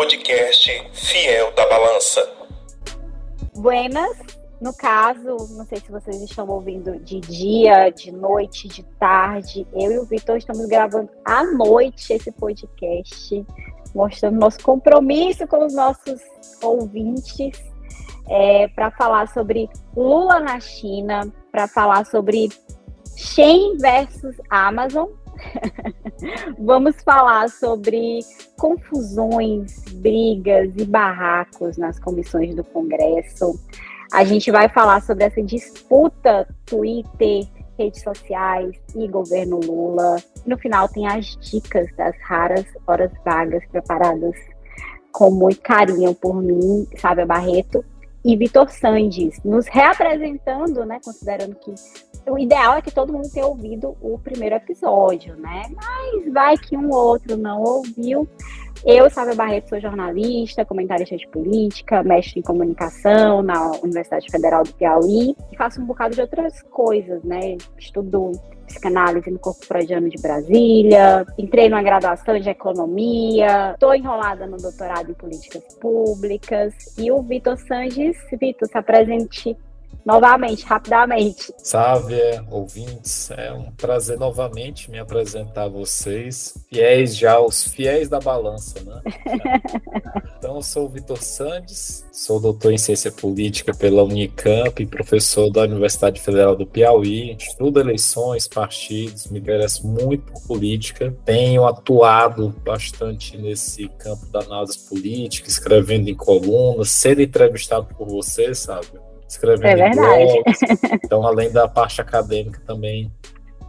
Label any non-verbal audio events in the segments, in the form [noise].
podcast Fiel da Balança. Buenas, no caso, não sei se vocês estão ouvindo de dia, de noite, de tarde. Eu e o Vitor estamos gravando à noite esse podcast, mostrando nosso compromisso com os nossos ouvintes é, para falar sobre Lula na China, para falar sobre Shein versus Amazon. [laughs] Vamos falar sobre confusões, brigas e barracos nas comissões do Congresso. A gente vai falar sobre essa disputa Twitter, redes sociais e governo Lula. No final tem as dicas das raras horas vagas preparadas com muito carinho por mim, Sábia Barreto, e Vitor Sandes, nos reapresentando, né, considerando que o ideal é que todo mundo tenha ouvido o primeiro episódio, né? Mas vai que um outro não ouviu. Eu, Sábia Barreto, sou jornalista, comentarista de política, mestre em comunicação na Universidade Federal do Piauí e faço um bocado de outras coisas, né? Estudo psicanálise no Corpo Freudiano de Brasília, entrei numa graduação de economia, estou enrolada no doutorado em políticas públicas e o Vitor Sanches, Vitor, se apresente novamente, rapidamente. Sávia, ouvintes, é um prazer novamente me apresentar a vocês, fiéis já, os fiéis da balança, né? [laughs] então, eu sou o Vitor Sandes, sou doutor em ciência política pela Unicamp e professor da Universidade Federal do Piauí, estudo eleições, partidos, me interesso muito por política, tenho atuado bastante nesse campo da análise política, escrevendo em colunas, sendo entrevistado por você, sabe? Escrevendo é verdade. blogs. [laughs] Então, além da parte acadêmica, também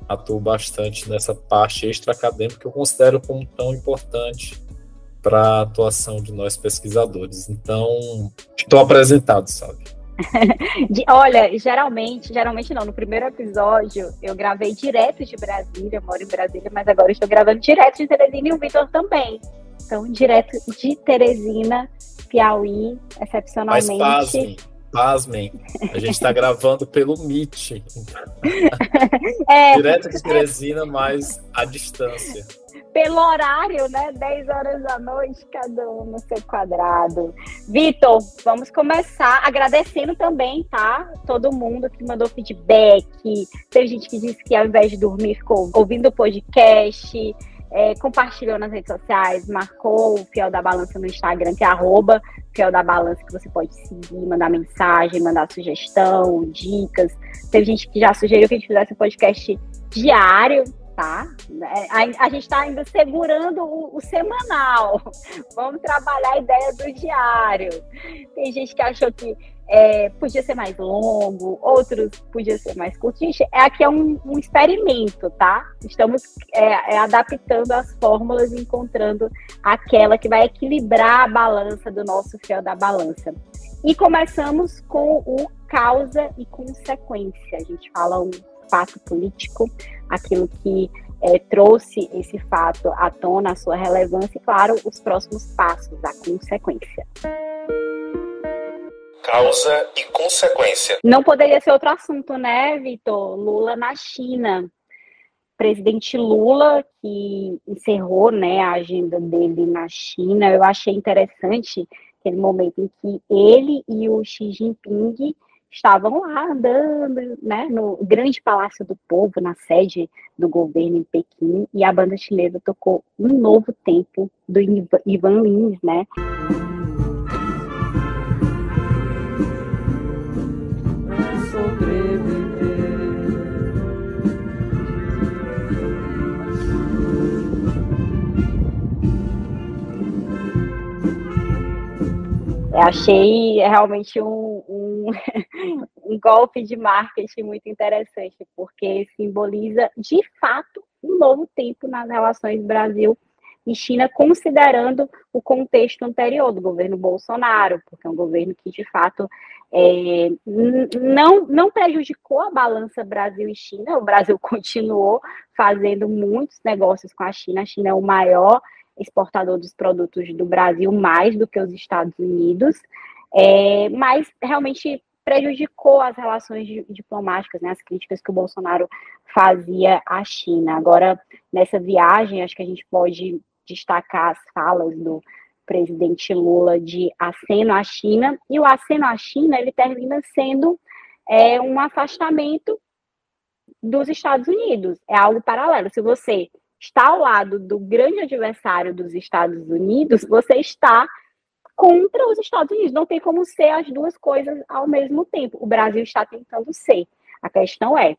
atuo bastante nessa parte extra-acadêmica que eu considero como tão importante para a atuação de nós pesquisadores. Então, estou apresentado, sabe? [laughs] de, olha, geralmente, geralmente não, no primeiro episódio eu gravei direto de Brasília, eu moro em Brasília, mas agora estou gravando direto de Teresina e o Vitor também. Então, direto de Teresina, Piauí, excepcionalmente. Mas Pasmem, a gente está gravando pelo Meet. [laughs] É. Direto de Teresina, mas à distância. Pelo horário, né? 10 horas da noite, cada um no seu quadrado. Vitor, vamos começar agradecendo também, tá? Todo mundo que mandou feedback. Tem gente que disse que ao invés de dormir ficou ouvindo o podcast é, compartilhou nas redes sociais, marcou o Fiel da Balança no Instagram, que é arroba Fiel da Balança, que você pode seguir, mandar mensagem, mandar sugestão, dicas. Teve gente que já sugeriu que a gente fizesse um podcast diário, tá? É, a, a gente está ainda segurando o, o, semanal. [laughs] Vamos trabalhar a ideia do diário. Tem gente que achou que é, podia ser mais longo, outros podia ser mais curto. Gente, é, aqui é um, um experimento, tá? Estamos é, é, adaptando as fórmulas encontrando aquela que vai equilibrar a balança do nosso fiel da balança. E começamos com o causa e consequência. A gente fala um fato político, aquilo que é, trouxe esse fato à tona, a sua relevância e, claro, os próximos passos, a consequência. Causa e consequência. Não poderia ser outro assunto, né, Vitor? Lula na China. Presidente Lula, que encerrou né, a agenda dele na China, eu achei interessante aquele momento em que ele e o Xi Jinping estavam lá andando, né, no grande Palácio do Povo, na sede do governo em Pequim, e a banda chinesa tocou um novo tempo do Ivan Lins, né? Achei realmente um, um, [laughs] um, golpe de marketing muito interessante, porque simboliza, de fato, um novo tempo nas relações Brasil e China, considerando o contexto anterior do governo Bolsonaro, porque é um governo que, de fato, é, não, não prejudicou a balança Brasil e China, o Brasil [laughs] continuou fazendo muitos negócios com a China, a China é o maior exportador dos produtos do Brasil mais do que os Estados Unidos, é, mas realmente prejudicou as relações diplomáticas, né, as críticas que o Bolsonaro fazia à China. Agora, nessa viagem, acho que a gente pode destacar as falas do presidente Lula de aceno à China, e o aceno à China ele termina sendo é, um afastamento dos Estados Unidos. É algo paralelo. Se você está ao lado do grande adversário dos Estados Unidos, você está contra os Estados Unidos. Não tem como ser as duas coisas ao mesmo tempo. O Brasil está tentando ser. A questão é,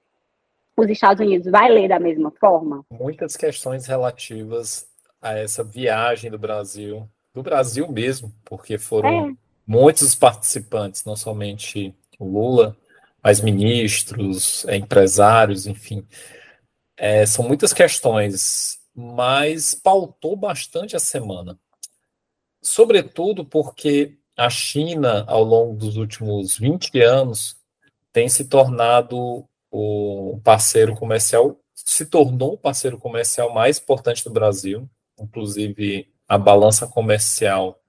os Estados Unidos vai ler da mesma forma? Muitas questões relativas a essa viagem do Brasil, do Brasil mesmo, porque foram é. muitos participantes, não somente o Lula, mas ministros, empresários, enfim. É, são muitas questões, mas pautou bastante a semana. Sobretudo porque a China, ao longo dos últimos 20 anos, tem se tornado o parceiro comercial, se tornou o parceiro comercial mais importante do Brasil. Inclusive, a balança comercial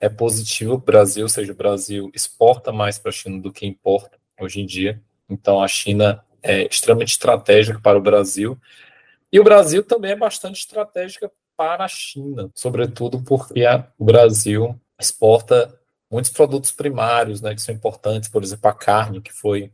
é positiva para o Brasil, ou seja, o Brasil exporta mais para a China do que importa hoje em dia. Então, a China é extremamente estratégica para o Brasil. E o Brasil também é bastante estratégica para a China, sobretudo porque a, o Brasil exporta muitos produtos primários, né, que são importantes, por exemplo, a carne, que foi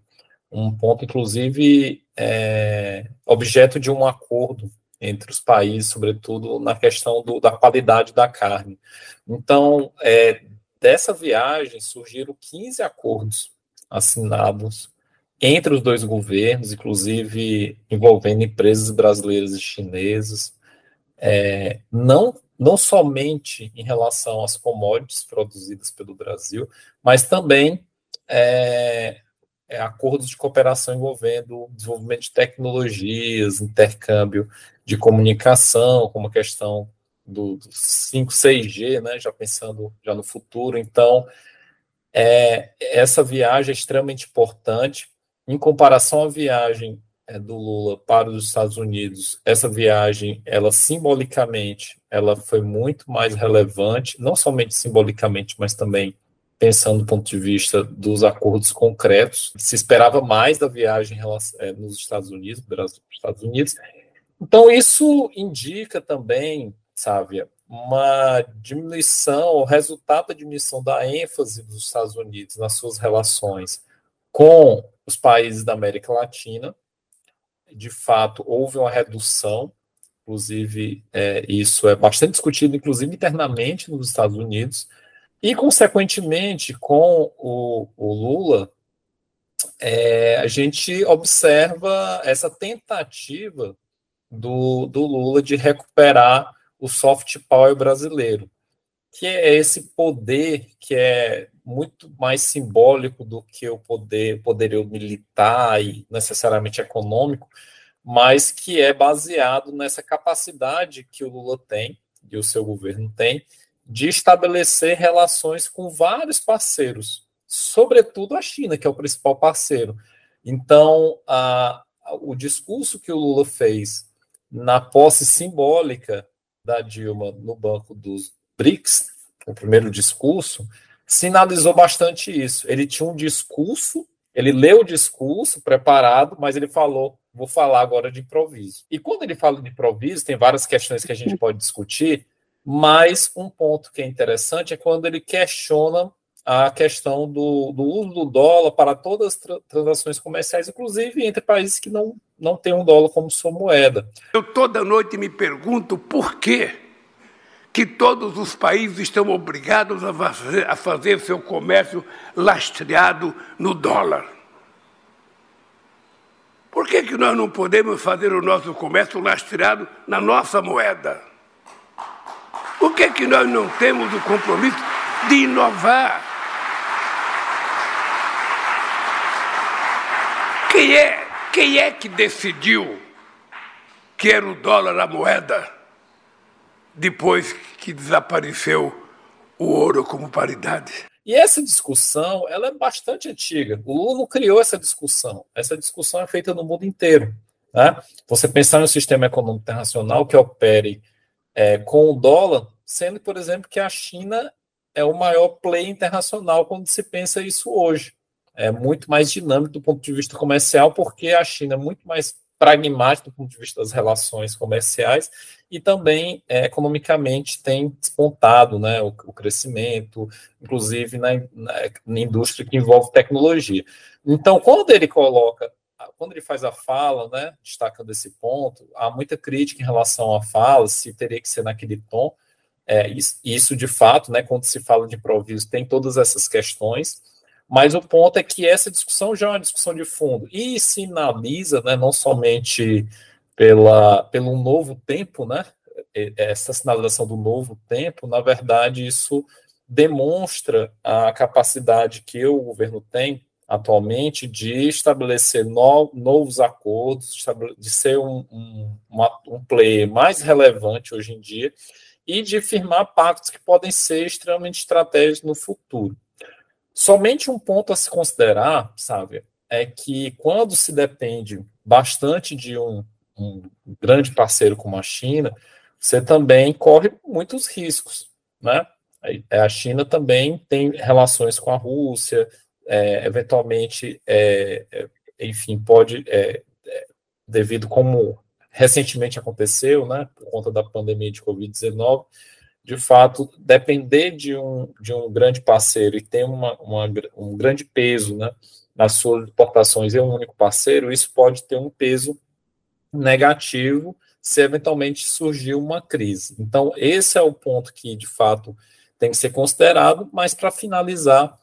um ponto, inclusive, é, objeto de um acordo entre os países, sobretudo na questão do, da qualidade da carne. Então, é, dessa viagem surgiram 15 acordos assinados entre os dois governos, inclusive envolvendo empresas brasileiras e chinesas, é, não, não somente em relação às commodities produzidas pelo Brasil, mas também é, é, acordos de cooperação envolvendo desenvolvimento de tecnologias, intercâmbio de comunicação, como a questão do, do 5, 6G, né, já pensando já no futuro. Então, é, essa viagem é extremamente importante. Em comparação à viagem é, do Lula para os Estados Unidos, essa viagem, ela simbolicamente, ela foi muito mais relevante, não somente simbolicamente, mas também pensando do ponto de vista dos acordos concretos. Se esperava mais da viagem é, nos Estados Unidos, Brasil, Estados Unidos. Então, isso indica também, Sávia, uma diminuição, o resultado da diminuição da ênfase dos Estados Unidos nas suas relações com os países da América Latina. De fato, houve uma redução, inclusive, é, isso é bastante discutido, inclusive internamente nos Estados Unidos, e, consequentemente, com o, o Lula, é, a gente observa essa tentativa do, do Lula de recuperar o soft power brasileiro, que é esse poder que é muito mais simbólico do que o poder poderio militar e necessariamente econômico, mas que é baseado nessa capacidade que o Lula tem e o seu governo tem de estabelecer relações com vários parceiros, sobretudo a China, que é o principal parceiro. Então, a, o discurso que o Lula fez na posse simbólica da Dilma no banco dos BRICS, o primeiro discurso, sinalizou bastante isso. Ele tinha um discurso, ele leu o discurso preparado, mas ele falou: vou falar agora de improviso. E quando ele fala de improviso, tem várias questões que a gente pode discutir, mas um ponto que é interessante é quando ele questiona a questão do, do uso do dólar para todas as tra transações comerciais, inclusive entre países que não, não têm um dólar como sua moeda. Eu toda noite me pergunto por que, que todos os países estão obrigados a fazer, a fazer seu comércio lastreado no dólar. Por que, que nós não podemos fazer o nosso comércio lastreado na nossa moeda? Por que, que nós não temos o compromisso de inovar? Quem é, quem é que decidiu que era o dólar a moeda depois que desapareceu o ouro como paridade? E essa discussão, ela é bastante antiga. O Lula não criou essa discussão. Essa discussão é feita no mundo inteiro. Né? Você pensar no sistema econômico internacional que opere é, com o dólar, sendo, por exemplo, que a China é o maior play internacional quando se pensa isso hoje. É muito mais dinâmico do ponto de vista comercial, porque a China é muito mais pragmático do ponto de vista das relações comerciais e também é, economicamente tem despontado né, o, o crescimento, inclusive na, na, na, indústria que envolve tecnologia. Então, quando ele coloca, quando ele faz a fala, né, destacando esse ponto, há muita crítica em relação à fala, se teria que ser naquele tom. É, isso, isso, de fato, né, quando se fala de improviso, tem todas essas questões. Mas o ponto é que essa discussão já é uma discussão de fundo e sinaliza, né, não somente pela, pelo novo tempo, né, essa sinalização do novo tempo, na verdade, isso demonstra a capacidade que o governo tem atualmente de estabelecer no, novos acordos, de ser um, um, um player mais relevante hoje em dia e de firmar pactos que podem ser extremamente estratégicos no futuro. Somente um ponto a se considerar, sabe, é que quando se depende bastante de um, um grande parceiro como a China, você também corre muitos riscos, né? A China também tem relações com a Rússia, é, eventualmente, é, é enfim, pode, é, é, devido como recentemente aconteceu, né, por conta da pandemia de Covid-19, de fato, depender de um, de um grande parceiro e ter uma, uma, um grande peso né, nas suas exportações em um único parceiro, isso pode ter um peso negativo se eventualmente surgir uma crise. Então, esse é o ponto que, de fato, tem que ser considerado, mas para finalizar,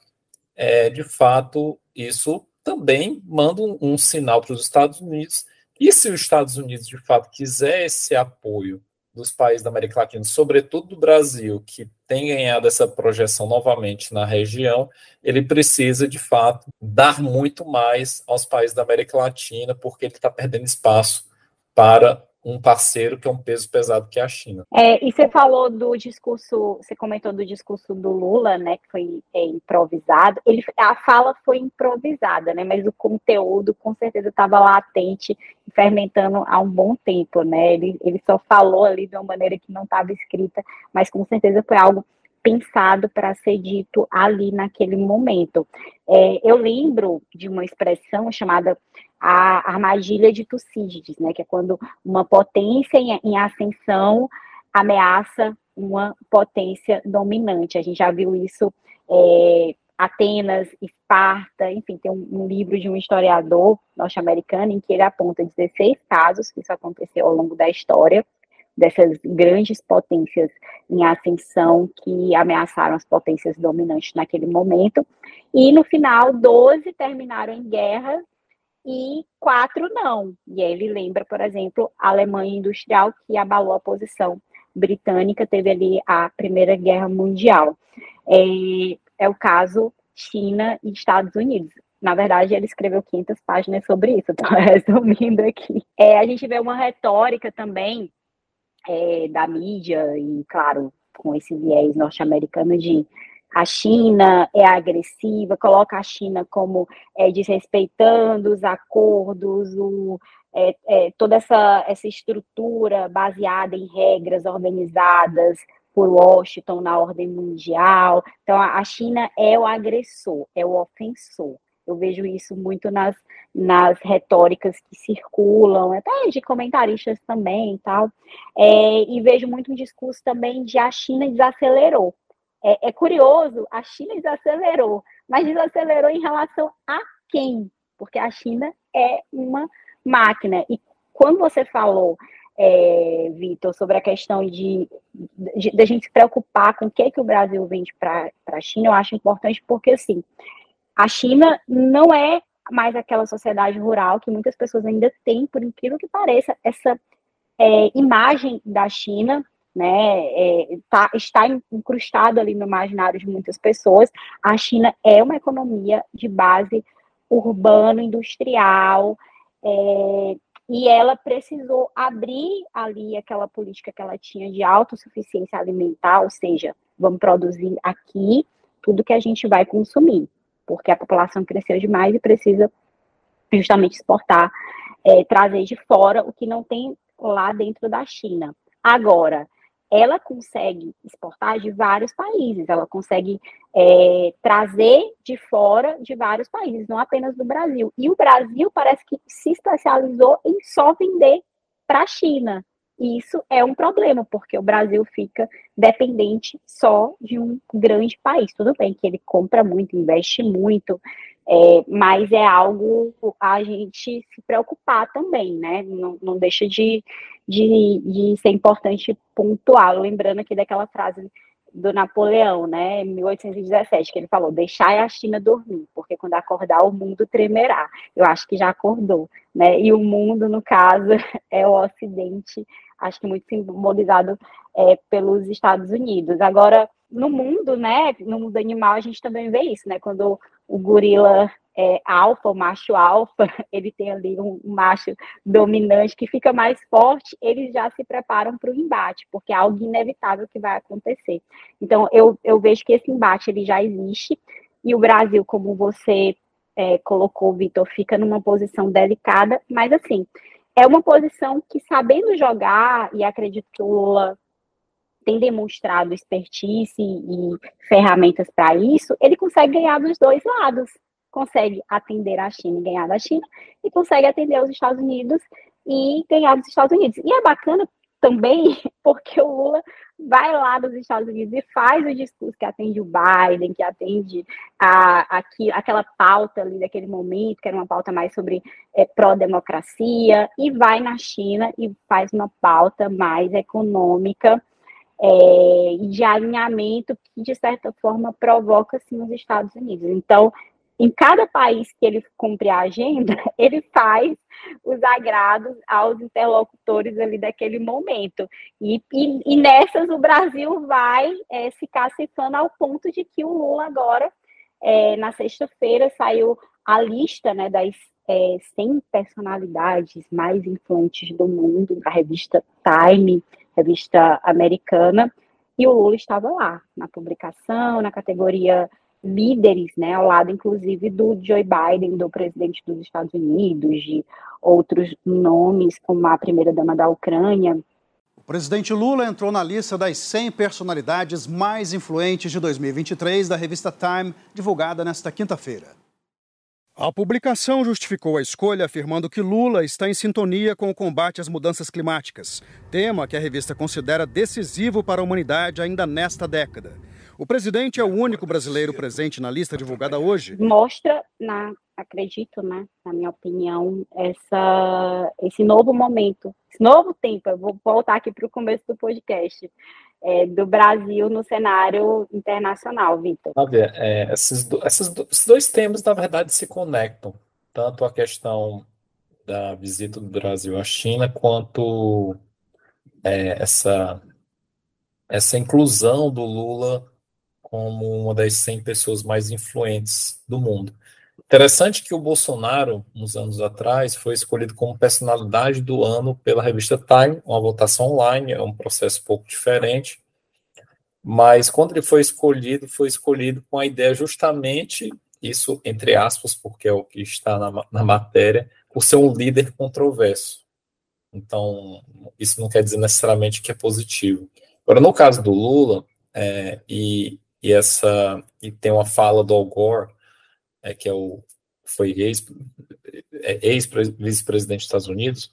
é, de fato, isso também manda um, um sinal para os Estados Unidos. E se os Estados Unidos, de fato, quiser esse apoio dos países da América Latina, sobretudo do Brasil, que tem ganhado essa projeção novamente na região, ele precisa, de fato, dar muito mais aos países da América Latina, porque ele está perdendo espaço para um parceiro que é um peso pesado que é a China. É, e você falou do discurso, você comentou do discurso do Lula, né, que foi é, improvisado. Ele, a fala foi improvisada, né, mas o conteúdo com certeza estava latente e fermentando há um bom tempo, né. Ele, ele só falou ali de uma maneira que não estava escrita, mas com certeza foi algo pensado para ser dito ali naquele momento. É, eu lembro de uma expressão chamada a armadilha de Tucídides, né, que é quando uma potência em, em ascensão ameaça uma potência dominante. A gente já viu isso é, Atenas, Esparta, enfim, tem um, um livro de um historiador norte-americano em que ele aponta 16 casos que isso aconteceu ao longo da história, dessas grandes potências em ascensão que ameaçaram as potências dominantes naquele momento. E no final, 12 terminaram em guerra e quatro não. E aí ele lembra, por exemplo, a Alemanha industrial que abalou a posição britânica, teve ali a Primeira Guerra Mundial. É, é o caso China e Estados Unidos. Na verdade, ele escreveu 500 páginas sobre isso, [laughs] estou resumindo aqui. É, a gente vê uma retórica também é, da mídia, e claro, com esse viés norte-americano de a China é agressiva, coloca a China como é, desrespeitando os acordos, o, é, é, toda essa, essa estrutura baseada em regras organizadas por Washington na ordem mundial. Então, a China é o agressor, é o ofensor. Eu vejo isso muito nas, nas retóricas que circulam, até de comentaristas também e tal. É, e vejo muito um discurso também de a China desacelerou. É, é, curioso, a China desacelerou, mas desacelerou em relação a quem? Porque a China é uma máquina. E quando você falou, é, Vitor, sobre a questão de, de, de, a gente se preocupar com o que, é que o Brasil vende para a China, eu acho importante porque, assim, a China não é mais aquela sociedade rural que muitas pessoas ainda têm, por incrível que pareça, essa é, imagem da China, né, é, tá, está incrustado ali no imaginário de muitas pessoas. A China é uma economia de base urbano-industrial, é, e ela precisou abrir ali aquela política que ela tinha de autossuficiência alimentar, ou seja, vamos produzir aqui tudo que a gente vai consumir porque a população cresceu demais e precisa justamente exportar, é, trazer de fora o que não tem lá dentro da China. Agora, ela consegue exportar de vários países, ela consegue é, trazer de fora de vários países, não apenas do Brasil. E o Brasil parece que se especializou em só vender para a China. E isso é um problema, porque o Brasil fica dependente só de um grande país. Tudo bem que ele compra muito, investe muito, é, mas é algo a gente se preocupar também, né? Não, não deixa de, de, de ser importante pontuar. Lembrando aqui daquela frase do Napoleão, né, em 1817, que ele falou: deixai a China dormir, porque quando acordar o mundo tremerá. Eu acho que já acordou, né? E o mundo, no caso, [laughs] é o Ocidente, acho que muito simbolizado é, pelos Estados Unidos. Agora, no mundo, né, no mundo animal, a gente também vê isso, né? Quando o gorila é, alfa, o macho alfa, [laughs] ele tem ali um, macho dominante que fica mais forte, eles já se preparam para o embate, porque é algo inevitável que vai acontecer. Então, eu, eu vejo que esse embate ele já existe, e o Brasil, como você é, colocou, Vitor, fica numa posição delicada, mas assim, é uma posição que, sabendo jogar, e acredito que o Lula tem demonstrado expertise e ferramentas para isso, ele consegue ganhar dos dois lados. Consegue atender a China e ganhar da China, e consegue atender os Estados Unidos e ganhar dos Estados Unidos. E é bacana também [laughs] porque o Lula vai lá dos Estados Unidos e faz o discurso que atende o Biden, que atende a, a, aquela pauta ali daquele momento, que era uma pauta mais sobre é, pró-democracia, e vai na China e faz uma pauta mais econômica é, de alinhamento que, de certa forma, provoca sim os Estados Unidos. Então, em cada país que ele cumpre a agenda, [laughs] ele faz os agrados aos interlocutores ali daquele momento. E, e, e nessas o Brasil vai é, se cacifando ao ponto de que o Lula agora, é, na sexta-feira, saiu a lista né, das é, 100 personalidades mais influentes do mundo, da revista Time, revista americana, e o Lula estava lá, na publicação, na categoria líderes, né, ao lado, inclusive, do Joe Biden, do presidente dos Estados Unidos, de outros nomes, como a primeira-dama da Ucrânia. O presidente Lula entrou na lista das 100 personalidades mais influentes de 2023 da revista Time, divulgada nesta quinta-feira. A publicação justificou a escolha afirmando que Lula está em sintonia com o combate às mudanças climáticas, tema que a revista considera decisivo para a humanidade ainda nesta década. O presidente é o único brasileiro presente na lista divulgada hoje. Mostra, na, acredito, né, na minha opinião, essa, esse novo momento, esse novo tempo. Eu vou voltar aqui para o começo do podcast é, do Brasil no cenário internacional, Vitor? É, esses, do, esses, do, esses dois temas, na verdade, se conectam. Tanto a questão da visita do Brasil à China, quanto é, essa, essa inclusão do Lula como uma das 100 pessoas mais influentes do mundo. Interessante que o Bolsonaro, uns anos atrás, foi escolhido como personalidade do ano pela revista Time, uma votação online, é um processo um pouco diferente. Mas quando ele foi escolhido, foi escolhido com a ideia justamente, isso entre aspas, porque é o que está na, na matéria, por ser um líder controverso. Então, isso não quer dizer necessariamente que é positivo. Agora, no caso do Lula, é, e, e essa e tem uma fala do Al Gore, é, que é o, foi ex-vice-presidente dos Estados Unidos,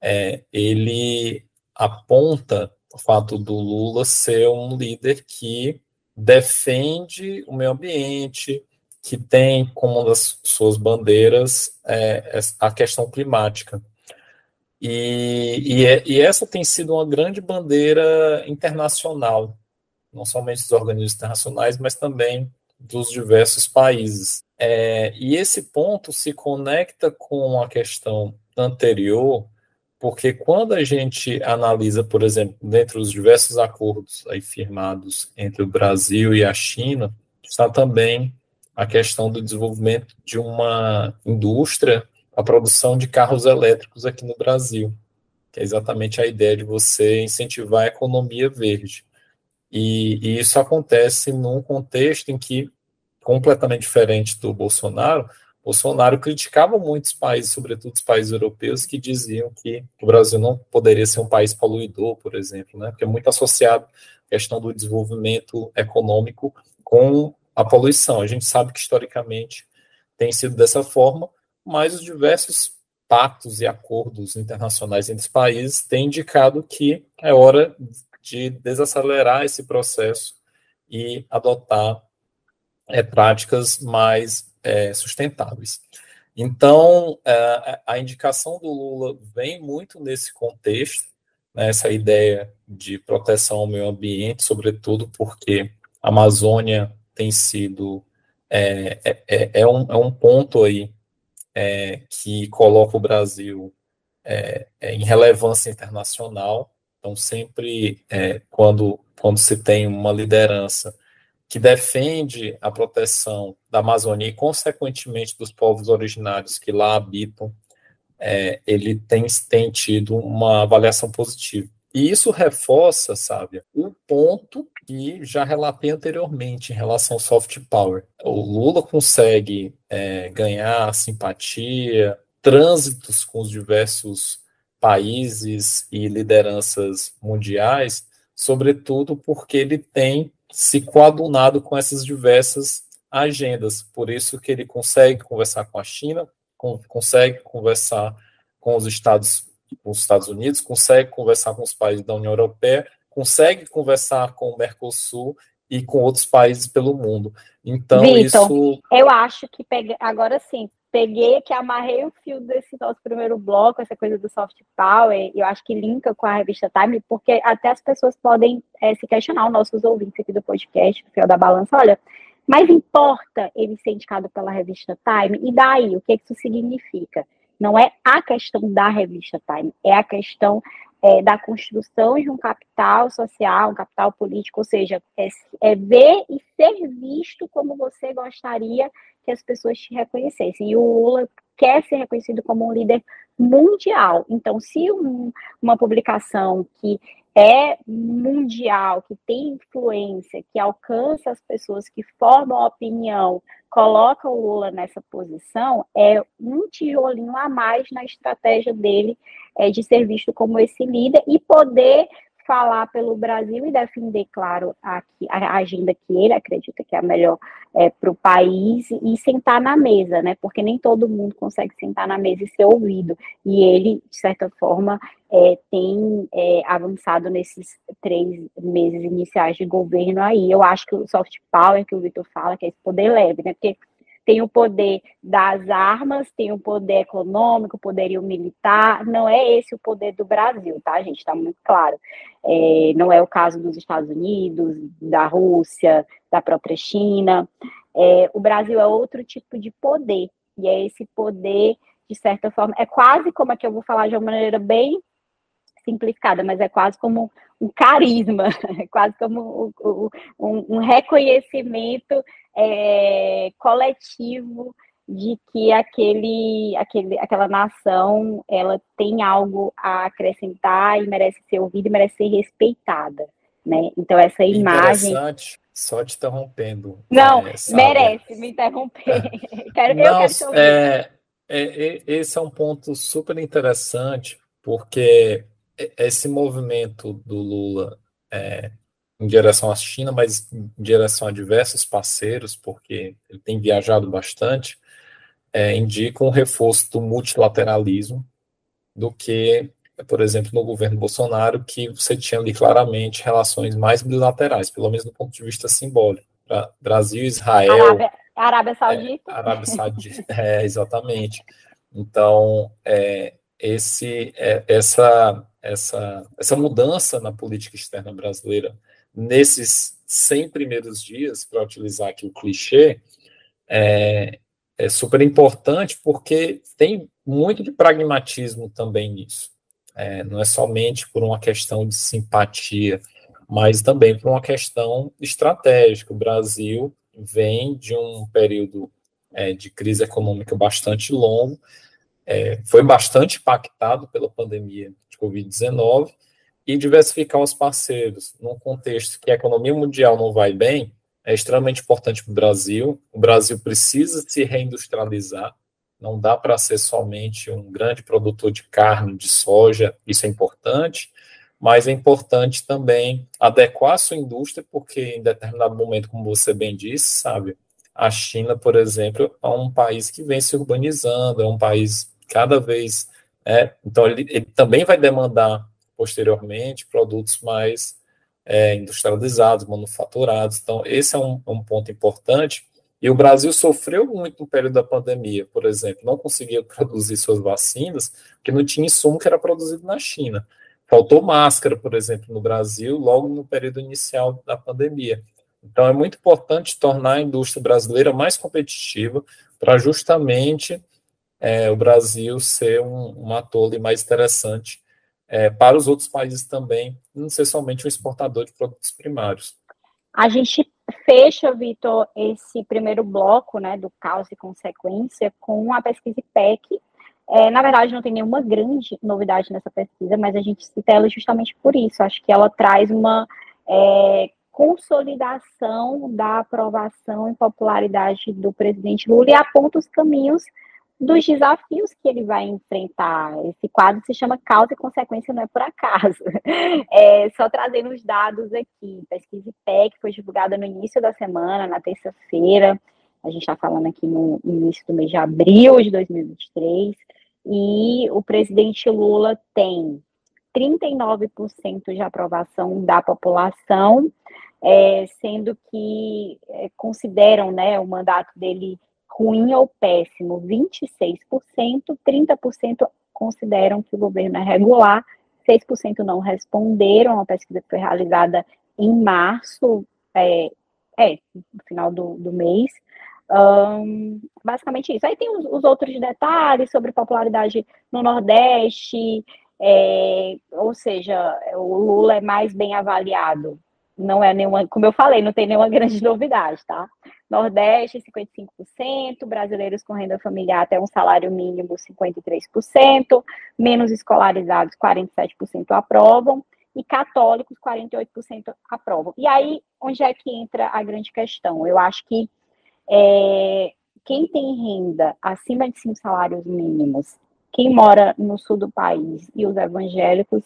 é, ele aponta o fato do Lula ser um líder que defende o meio ambiente, que tem como uma das suas bandeiras é, a questão climática. E, e, é, e, essa tem sido uma grande bandeira internacional, não somente dos organismos internacionais, mas também dos diversos países. É, e esse ponto se conecta com a questão anterior, porque quando a gente analisa, por exemplo, dentro dos diversos acordos aí firmados entre o Brasil e a China, está também a questão do desenvolvimento de uma indústria, a produção de carros elétricos aqui no Brasil, que é exatamente a ideia de você incentivar a economia verde. E, e isso acontece num contexto em que completamente diferente do Bolsonaro, Bolsonaro criticava muitos países, sobretudo os países europeus, que diziam que o Brasil não poderia ser um país poluidor, por exemplo, né? porque é muito associado a questão do desenvolvimento econômico com a poluição. A gente sabe que historicamente tem sido dessa forma, mas os diversos pactos e acordos internacionais entre os países têm indicado que é hora de desacelerar esse processo e adotar é, práticas mais é, sustentáveis. Então, é, a indicação do Lula vem muito nesse contexto, né, essa ideia de proteção ao meio ambiente, sobretudo porque a Amazônia tem sido é, é, é, um, é um ponto aí é, que coloca o Brasil em relevância internacional. Então, sempre é, quando, quando se tem uma liderança que defende a proteção da Amazônia e, consequentemente, dos povos originários que lá habitam, é, ele tem, tem tido uma avaliação positiva. E isso reforça, sabe, o ponto que já relatei anteriormente em relação ao soft power. O Lula consegue é, ganhar simpatia, trânsitos com os diversos países e lideranças mundiais, sobretudo porque ele tem se coadunado com essas diversas agendas. Por isso que ele consegue conversar com a China, consegue conversar com os Estados com os Estados Unidos, consegue conversar com os países da União Europeia, consegue conversar com o Mercosul e com outros países pelo mundo. Então, Victor, isso. Eu acho que pegue... agora sim, peguei que amarrei o fio desse nosso primeiro bloco, essa coisa do soft power, eu acho que linka com a revista Time, porque até as pessoas podem é, se questionar, os nossos ouvintes aqui do podcast, do Fio da Balança, olha, mas importa ele ser indicado pela revista Time? E daí, o que isso significa? Não é a questão da revista Time, é a questão é, da construção de um capital social, um capital político, ou seja, é, é, ver e ser visto como você gostaria que as pessoas te reconhecessem. E o Lula quer ser reconhecido como um líder mundial. Então, se um, uma publicação que é mundial, que tem influência, que alcança as pessoas que formam opinião, coloca o Lula nessa posição, é um tijolinho a mais na estratégia dele é, de ser visto como esse líder e poder falar pelo Brasil e defender, claro, a, a agenda que ele acredita que é a melhor é, para o país e sentar na mesa, né? Porque nem todo mundo consegue sentar na mesa e ser ouvido. E ele, de certa forma, é, tem é, avançado nesses três meses iniciais de governo aí. Eu acho que o soft power que o Vitor fala, que é esse poder leve, né? Porque tem o poder das armas, tem o poder econômico, poderio militar. Não é esse o poder do Brasil, tá, gente? Está muito claro. É, não é o caso dos Estados Unidos, da Rússia, da própria China. É, o Brasil é outro tipo de poder, e é esse poder, de certa forma, é quase como que eu vou falar de uma maneira bem simplificada, mas é quase como um carisma, [laughs] é quase como um, um reconhecimento é, coletivo de que aquele, aquele, aquela nação ela tem algo a acrescentar e merece ser ouvida e merece ser respeitada, né? Então essa imagem interessante. Só te interrompendo. Não é, merece me interromper. [laughs] Quero, não, eu quero é, é, é, esse é um ponto super interessante porque esse movimento do Lula é, em direção à China, mas em direção a diversos parceiros, porque ele tem viajado bastante, é, indica um reforço do multilateralismo do que, por exemplo, no governo Bolsonaro, que você tinha ali claramente relações mais bilaterais, pelo menos do ponto de vista simbólico. Brasil, Israel. Arábia, Arábia Saudita. É, Arábia Saudita, é, exatamente. Então, é, esse, é, essa, essa, essa mudança na política externa brasileira nesses 100 primeiros dias, para utilizar aqui o clichê, é, é super importante porque tem muito de pragmatismo também nisso. É, não é somente por uma questão de simpatia, mas também por uma questão estratégica. O Brasil vem de um período é, de crise econômica bastante longo, é, foi bastante impactado pela pandemia de Covid-19 e diversificar os parceiros num contexto que a economia mundial não vai bem é extremamente importante para o Brasil. O Brasil precisa se reindustrializar, não dá para ser somente um grande produtor de carne, de soja, isso é importante, mas é importante também adequar a sua indústria, porque em determinado momento, como você bem disse, sabe, a China, por exemplo, é um país que vem se urbanizando, é um país cada vez. É, então, ele, ele também vai demandar posteriormente produtos mais é, industrializados, manufaturados. Então, esse é um, um ponto importante. E o Brasil sofreu muito no período da pandemia, por exemplo, não conseguia [laughs] produzir suas vacinas, porque não tinha insumo que era produzido na China. Faltou máscara, por exemplo, no Brasil, logo no período inicial da pandemia. Então, é muito importante tornar a indústria brasileira mais competitiva para justamente é, o Brasil ser um, um ator mais interessante é, para os outros países também, não ser somente um exportador de produtos primários. A gente fecha, Vitor, esse primeiro bloco né, do caos e consequência com a pesquisa IPEC. É, na verdade, não tem nenhuma grande novidade nessa pesquisa, mas a gente cita ela justamente por isso. Acho que ela traz uma é, consolidação da aprovação e popularidade do presidente Lula e aponta os caminhos dos desafios que ele vai enfrentar. Esse quadro se chama Causa e Consequência, não é por acaso. [laughs] É, só trazendo os dados aqui. Pesquisa IPEC foi divulgada no início da semana, na terça-feira. A gente está falando aqui no início do mês de abril de 2023. E o presidente Lula tem 39% de aprovação da população é, sendo que é, consideram né, o mandato dele ruim ou péssimo 26%, 30% consideram que o governo é regular, 6% não responderam, a pesquisa foi realizada em março, é, é no final do, do mês, um, basicamente isso. Aí tem os, os, outros detalhes sobre popularidade no Nordeste, é, ou seja, o Lula é mais bem avaliado não é nenhuma, como eu falei, não tem nenhuma [laughs] grande novidade, tá? Nordeste, 55%, brasileiros com renda familiar até um salário mínimo, 53%, menos escolarizados, 47% aprovam, e católicos, 48% aprovam. E aí, onde é que entra a grande questão? Eu acho que é, quem tem renda acima de cinco salários mínimos, quem mora no sul do país e os evangélicos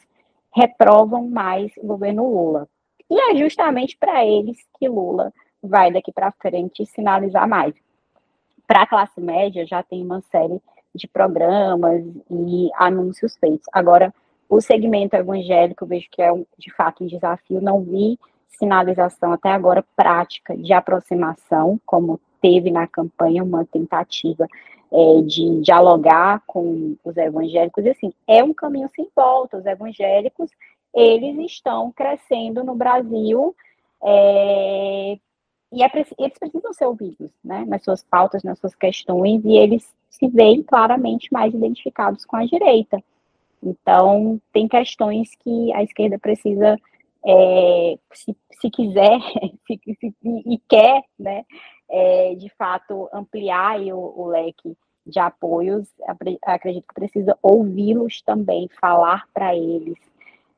reprovam mais o governo Lula. E é justamente para eles que Lula vai daqui para frente sinalizar mais. Para a classe média, já tem uma série de programas e anúncios feitos. Agora, o segmento evangélico, eu vejo que é de fato um desafio. Não vi sinalização até agora prática de aproximação, como teve na campanha uma tentativa é, de dialogar com os evangélicos. E assim, é um caminho sem volta. Os evangélicos eles estão crescendo no Brasil é, e é, eles precisam ser ouvidos, né, nas suas pautas, nas suas questões, e eles se veem claramente mais identificados com a direita. Então, tem questões que a esquerda precisa, é, se, se, quiser [laughs] se, se, e quer, né, é, de fato, ampliar o, o leque de apoios, acredito que precisa ouvi-los também, falar para eles,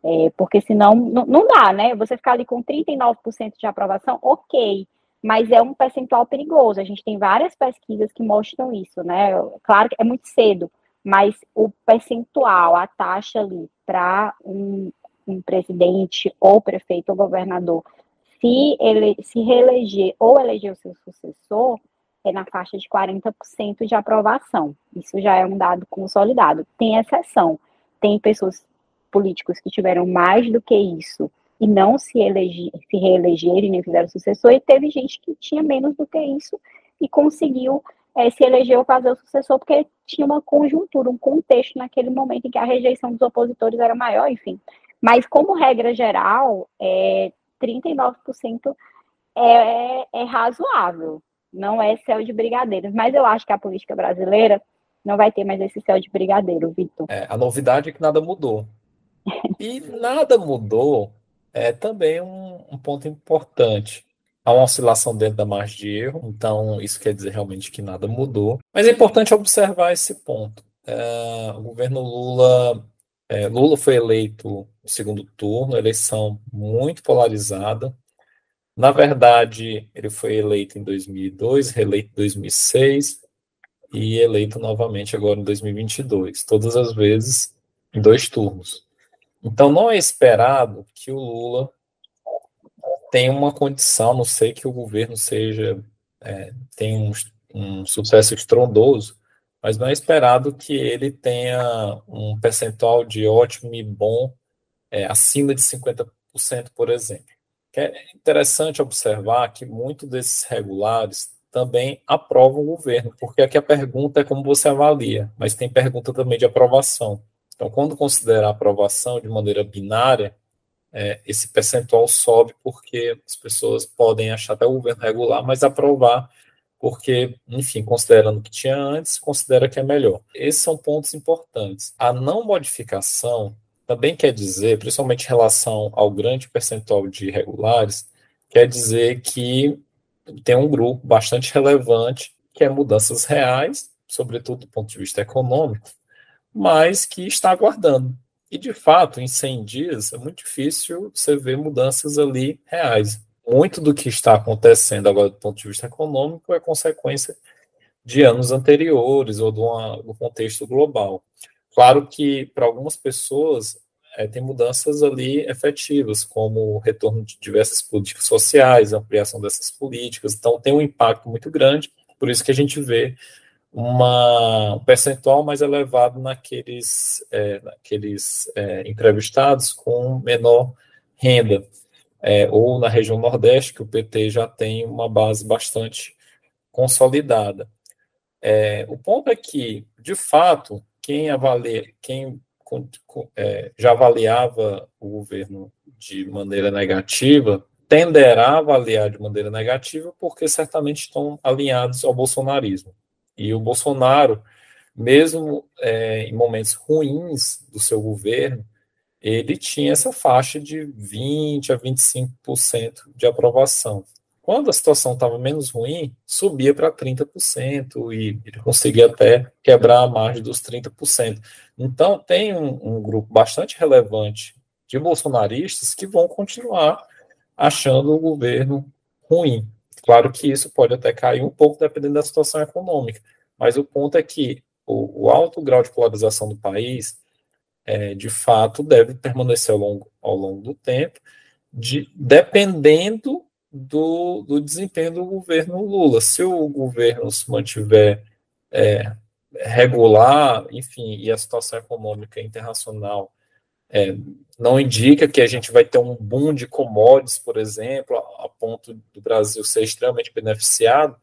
é, porque senão não, não dá, né? Você ficar ali com 39% de aprovação, ok, mas é um percentual perigoso. A gente tem várias pesquisas que mostram isso, né? Claro que é muito cedo, mas o percentual, a taxa ali para um, um, presidente ou prefeito ou governador se ele se reeleger ou eleger o seu sucessor é na faixa de 40% de aprovação. Isso já é um dado consolidado. Tem exceção. Tem pessoas políticos que tiveram mais do que isso e não se, elegi, se reelegerem nem fizeram sucessor, e teve gente que tinha menos do que isso e conseguiu é, se eleger ou fazer o sucessor, porque tinha uma conjuntura, um contexto naquele momento em que a rejeição dos opositores era maior, enfim. Mas, como regra geral, é, 39% é, é razoável, não é céu de brigadeiros, mas eu acho que a política brasileira não vai ter mais esse céu de brigadeiro, Vitor. É, a novidade é que nada mudou. E nada mudou é também um, um ponto importante. Há uma oscilação dentro da margem de erro, então isso quer dizer realmente que nada mudou. Mas é importante observar esse ponto. É, o governo Lula, é, Lula foi eleito no segundo turno, eleição muito polarizada. Na verdade, ele foi eleito em 2002, reeleito em 2006, e eleito novamente agora em 2022, todas as vezes em dois turnos. Então não é esperado que o Lula tenha uma condição, não sei que o governo seja é, tenha um, um sucesso estrondoso, mas não é esperado que ele tenha um percentual de ótimo e bom é, acima de 50%, por exemplo. É interessante observar que muitos desses regulares também aprovam o governo, porque aqui a pergunta é como você avalia, mas tem pergunta também de aprovação. Então, quando considerar a aprovação de maneira binária, é, esse percentual sobe porque as pessoas podem achar até o governo regular, mas aprovar porque, enfim, considerando o que tinha antes, considera que é melhor. Esses são pontos importantes. A não modificação também quer dizer, principalmente em relação ao grande percentual de irregulares, quer dizer que tem um grupo bastante relevante que é mudanças reais, sobretudo do ponto de vista econômico, mas que está aguardando. E, de fato, em 100 dias é muito difícil você ver mudanças ali reais. Muito do que está acontecendo agora do ponto de vista econômico é consequência de anos anteriores ou do, contexto global. Claro que para algumas pessoas é, tem mudanças ali efetivas, como o retorno de diversas políticas sociais, ampliação dessas políticas, então tem um impacto muito grande, por isso que a gente vê uma, um percentual mais elevado naqueles, é, naqueles é, entrevistados com menor renda, é, ou na região Nordeste, que o PT já tem uma base bastante consolidada. É, o ponto é que, de fato, quem avalia, quem é, já avaliava o governo de maneira negativa, tenderá a avaliar de maneira negativa porque certamente estão alinhados ao bolsonarismo. E o Bolsonaro, mesmo é, em momentos ruins do seu governo, ele tinha essa faixa de 20% a 25% de aprovação. Quando a situação estava menos ruim, subia para 30% e ele conseguia até quebrar a margem dos 30%. Então, tem um, um grupo bastante relevante de bolsonaristas que vão continuar achando o governo ruim. Claro que isso pode até cair um pouco dependendo da situação econômica, mas o ponto é que o, o alto grau de polarização do país, é, de fato, deve permanecer ao longo, ao longo do tempo, de, dependendo do, do desempenho do governo Lula. Se o governo se mantiver é, regular, enfim, e a situação econômica internacional é, não indica que a gente vai ter um boom de commodities, por exemplo, ponto do Brasil ser extremamente beneficiado.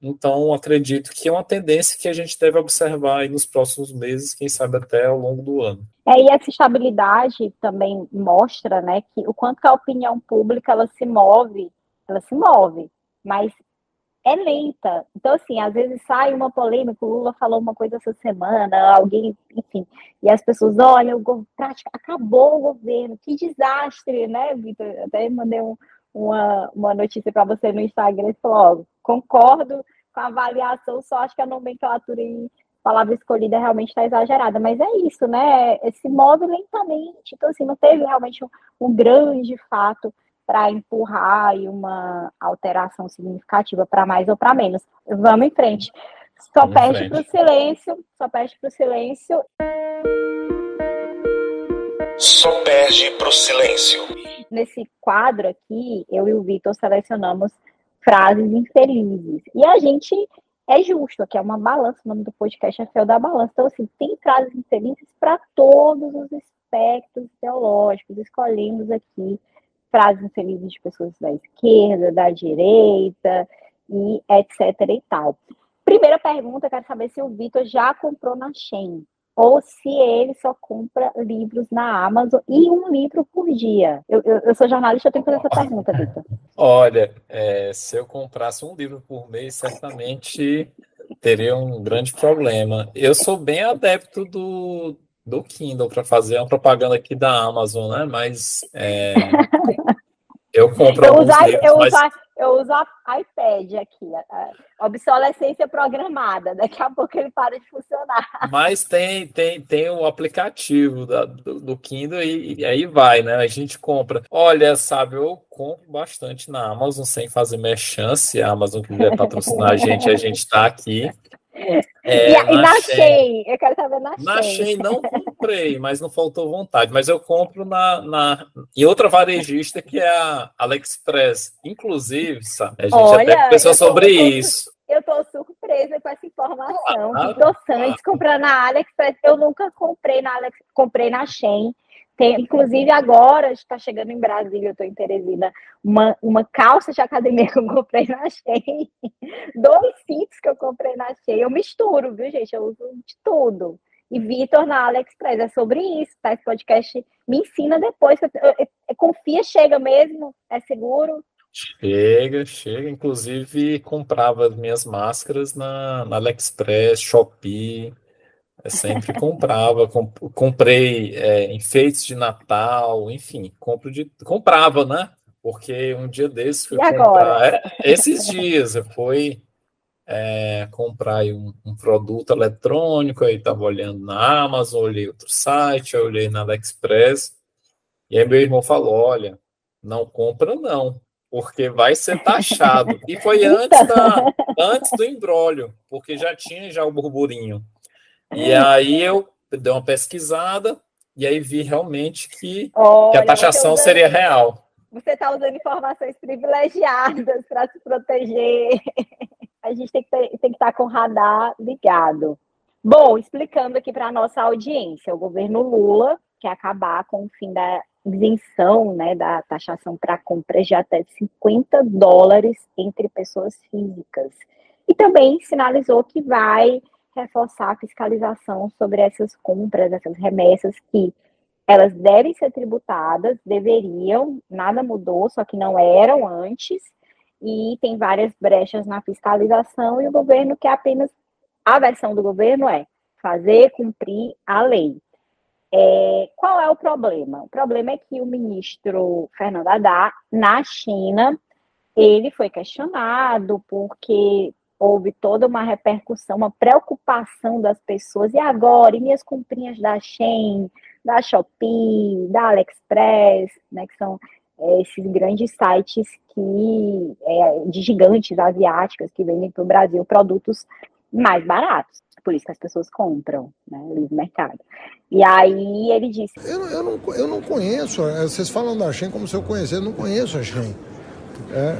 Então, acredito que é uma tendência que a gente deve observar nos próximos meses, quem sabe até ao longo do ano. É, e essa estabilidade também mostra, né, que o quanto que a opinião pública ela se move, ela se move, mas é lenta. Então, assim, às vezes sai uma polêmica, o Lula falou uma coisa essa semana, alguém, enfim, e as pessoas, olha, o prática, acabou o governo, que desastre, né, Vitor? Até mandei um, uma, uma notícia para você no Instagram e falou, concordo com a avaliação, só acho que a nomenclatura e palavra escolhida realmente está exagerada, mas é isso, né? Se move lentamente, então assim, não teve realmente um, um grande fato para empurrar uma alteração significativa para mais ou para menos. Vamos em frente. Só Vamos perde para o silêncio, só perde para o silêncio. Só perde para o silêncio. Nesse quadro aqui, eu e o Vitor selecionamos frases infelizes. E a gente é justo, aqui é uma balança, o nome do podcast é Fel da Balança. Então, assim, tem frases infelizes para todos os aspectos teológicos. Escolhemos aqui frases infelizes de pessoas da esquerda, da direita e etc e tal. Primeira pergunta, quero saber se o Vitor já comprou na Shein ou se ele só compra livros na Amazon e um livro por dia. Eu, eu, eu sou jornalista, eu tenho que fazer essa pergunta, Vitor. Olha, é, se eu comprasse um livro por mês, certamente teria um grande problema. Eu sou bem adepto do, do Kindle para fazer uma propaganda aqui da Amazon, né? Mas é, [laughs] eu compro eu uso, livros, eu, mas... uso, eu uso iPad aqui, a obsolescência programada. Daqui a pouco ele para de funcionar. [laughs] Mas tem tem, tem o aplicativo da, do, do Kindle e, e, aí vai, né? A gente compra. Olha, sabe, eu compro bastante na Amazon sem fazer merchan. Se a Amazon quiser patrocinar a gente, a gente está aqui. [laughs] É, e, e na Shein, eu quero saber na Shein. Na Shein não [laughs] comprei, mas não faltou vontade. Mas eu compro na, na em outra varejista que é a AliExpress. Inclusive, sabe, a gente Olha, até pensou sobre isso. Eu estou surpresa com essa informação. Ah, Vitor Santos ah, comprando na AliExpress. Eu nunca comprei na Alex, comprei na Shein. Tem, inclusive, agora está chegando em Brasília, eu estou em Teresina, uma, uma calça de academia [laughs] que eu comprei na Shein, dois cintos que eu comprei na Shein. Eu misturo, viu, gente? Eu uso de tudo. E Vitor na AliExpress. É sobre isso, tá? Esse podcast me ensina depois. Eu, eu, eu, confia, chega mesmo? É seguro? Chega, chega. Inclusive, comprava as minhas máscaras na, na AliExpress, Shopee. Eu sempre [laughs] comprava, comp comprei é, enfeites de Natal, enfim, compro de, comprava, né? Porque um dia desses fui comprar. É, esses dias eu fui é, comprar um, um, produto eletrônico, aí estava olhando na Amazon, olhei outro site, olhei na AliExpress, e aí meu irmão falou: olha, não compra não, porque vai ser taxado. E foi [laughs] antes, da, antes do embrólio, porque já tinha já o burburinho. E aí eu dei uma pesquisada e aí vi realmente que, Olha, que a taxação usando, seria real. Você está usando informações privilegiadas para se proteger. A gente tem que, ter, tem que estar com o radar ligado. Bom, explicando aqui para a nossa audiência, o governo Lula quer acabar com o fim da isenção né, da taxação para compras de até 50 dólares entre pessoas físicas. E também sinalizou que vai reforçar a fiscalização sobre essas compras, essas remessas que elas devem ser tributadas, deveriam, nada mudou, só que não eram antes, e tem várias brechas na fiscalização, e o governo quer apenas, a versão do governo é fazer cumprir a lei. É, qual é o problema? O problema é que o ministro Fernando Haddad, na China, ele foi questionado porque houve toda uma repercussão, uma preocupação das pessoas. E agora, e minhas comprinhas da Shein, da Shopee, da AliExpress, né, que são é, esses grandes sites que é, de gigantes asiáticas que vendem para o Brasil produtos mais baratos. Por isso que as pessoas compram, né? Livre mercado. E aí ele disse. Eu, eu, não, eu não conheço, é, vocês falam da Shein como se eu conhecesse, eu não conheço a Shein. É,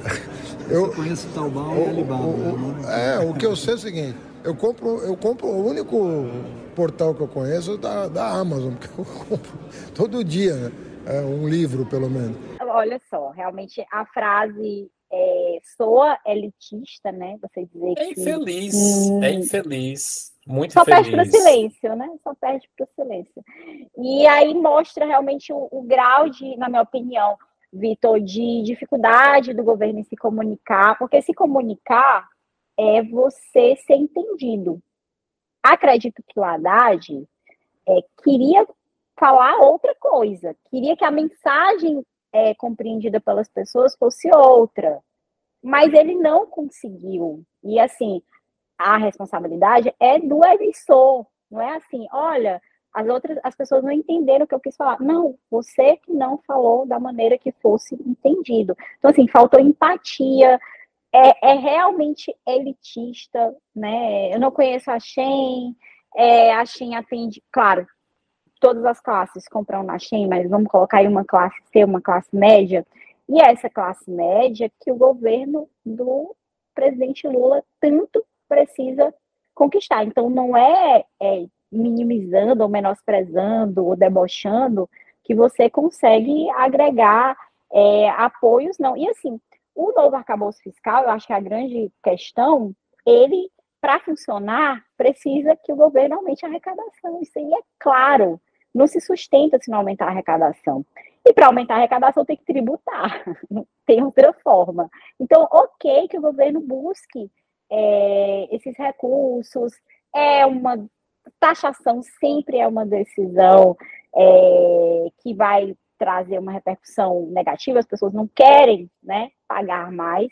eu conheço Taobao e Alibaba. O, né? é, o que eu sei é o seguinte, eu compro, eu compro o único portal que eu conheço da, da Amazon, porque eu compro todo dia, né? É, um livro pelo menos. Olha só, realmente a frase é, soa elitista, né? Você dizer é infeliz, hum, é infeliz. Muito só infeliz. perde para o silêncio, né? Só perde para o silêncio. E aí mostra realmente o, o grau de, na minha opinião, Vitor, de dificuldade do governo em se comunicar, porque se comunicar é você ser entendido. Acredito que o Haddad é, queria falar outra coisa, queria que a mensagem é, compreendida pelas pessoas fosse outra, mas ele não conseguiu. E assim, a responsabilidade é do emissor, não é assim, olha, as outras as pessoas não entenderam o que eu quis falar. Não, você que não falou da maneira que fosse entendido. Então, assim, faltou empatia, é, é realmente elitista, né? Eu não conheço a Shen, é, a Shen atende, claro, todas as classes compram na Shen, mas vamos colocar aí uma classe C, uma classe média, e é essa classe média que o governo do presidente Lula tanto precisa conquistar. Então, não é, é minimizando ou menosprezando ou debochando que você consegue agregar é, apoios, não. E assim, o novo arcabouço fiscal, eu acho que a grande questão, ele, para funcionar, precisa que o governo aumente a arrecadação. Isso aí é claro. Não se sustenta se não aumentar a arrecadação. E para aumentar a arrecadação tem que tributar. [laughs] Não tem outra forma. Então, ok que o governo busque é, esses recursos, é uma taxação sempre é uma decisão é, que vai trazer uma repercussão negativa, as pessoas não querem né, pagar mais,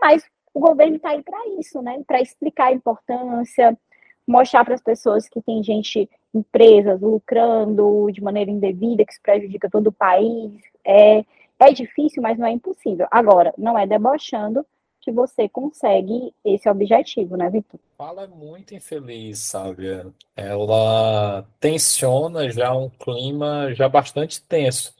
mas o governo está aí para isso, né? Para explicar a importância, mostrar para as pessoas que tem gente, empresas lucrando de maneira indevida, que isso prejudica todo o país. É, é difícil, mas não é impossível. Agora, não é debochando, que você consegue esse objetivo, né, Vitor? Fala é muito infeliz, sabe? Ela tensiona já um clima já bastante tenso.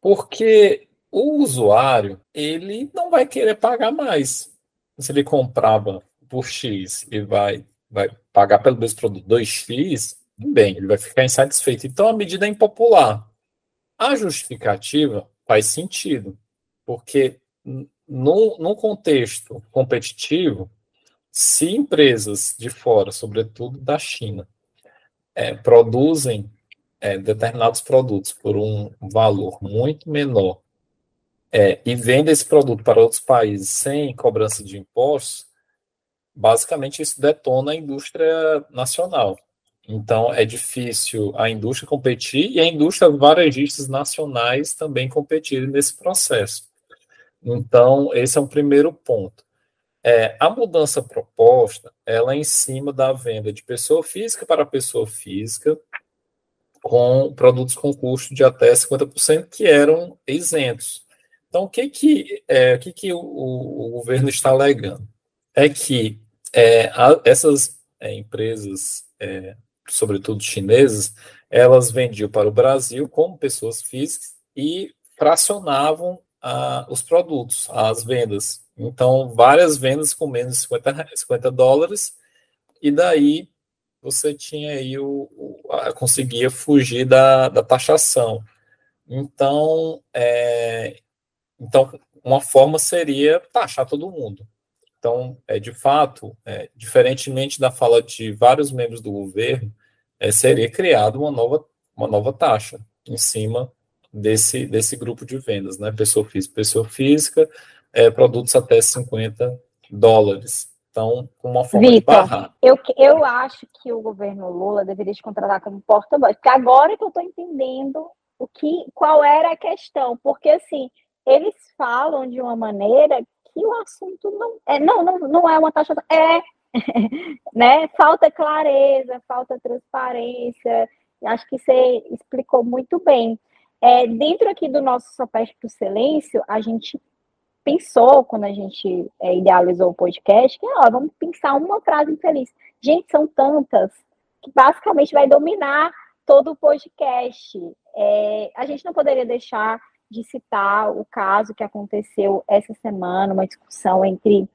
Porque o usuário, ele não vai querer pagar mais. Se ele comprava por X e vai, vai pagar pelo mesmo produto 2X, bem, ele vai ficar insatisfeito. Então a medida é impopular. A justificativa faz sentido, porque no, no contexto competitivo, se empresas de fora, sobretudo da China, é, produzem é, determinados produtos por um valor muito menor é, e vendem esse produto para outros países sem cobrança de impostos, basicamente isso detona a indústria nacional. Então, é difícil a indústria competir e a indústria varejistas nacionais também competirem nesse processo. Então, esse é um primeiro ponto. É, a mudança proposta, ela é em cima da venda de pessoa física para pessoa física, com produtos com custo de até 50% que eram isentos. Então, o que que, é, o, que, que o, o, governo está alegando? É que é, a, essas é, empresas, é, sobretudo chinesas, elas vendiam para o Brasil como pessoas físicas e fracionavam a, os produtos, as vendas. Então, várias vendas com menos de 50, 50 dólares, e daí você tinha aí o, o a, conseguia fugir da, da taxação. Então, é, então, uma forma seria taxar todo mundo. Então, é, de fato, é, diferentemente da fala de vários membros do governo, é, seria criada uma nova, uma nova taxa em cima desse, desse grupo de vendas, né? Pessoa física, pessoa física, é, produtos até 50 dólares. Então, uma forma Victor, de barrar. Eu, eu acho que o governo Lula deveria te contratar como porta-voz, porque agora que eu estou entendendo o que, qual era a questão, porque assim, eles falam de uma maneira que o assunto não é, não, não, não é uma taxa, é, [laughs] né? Falta clareza, falta transparência. Acho que você explicou muito bem. É, dentro aqui do nosso Sopeste para o Silêncio, a gente pensou, quando a gente é, idealizou o podcast, que ó, vamos pensar uma frase infeliz. Gente, são tantas que basicamente vai dominar todo o podcast. É, a gente não poderia deixar de citar o caso que aconteceu essa semana, uma discussão entre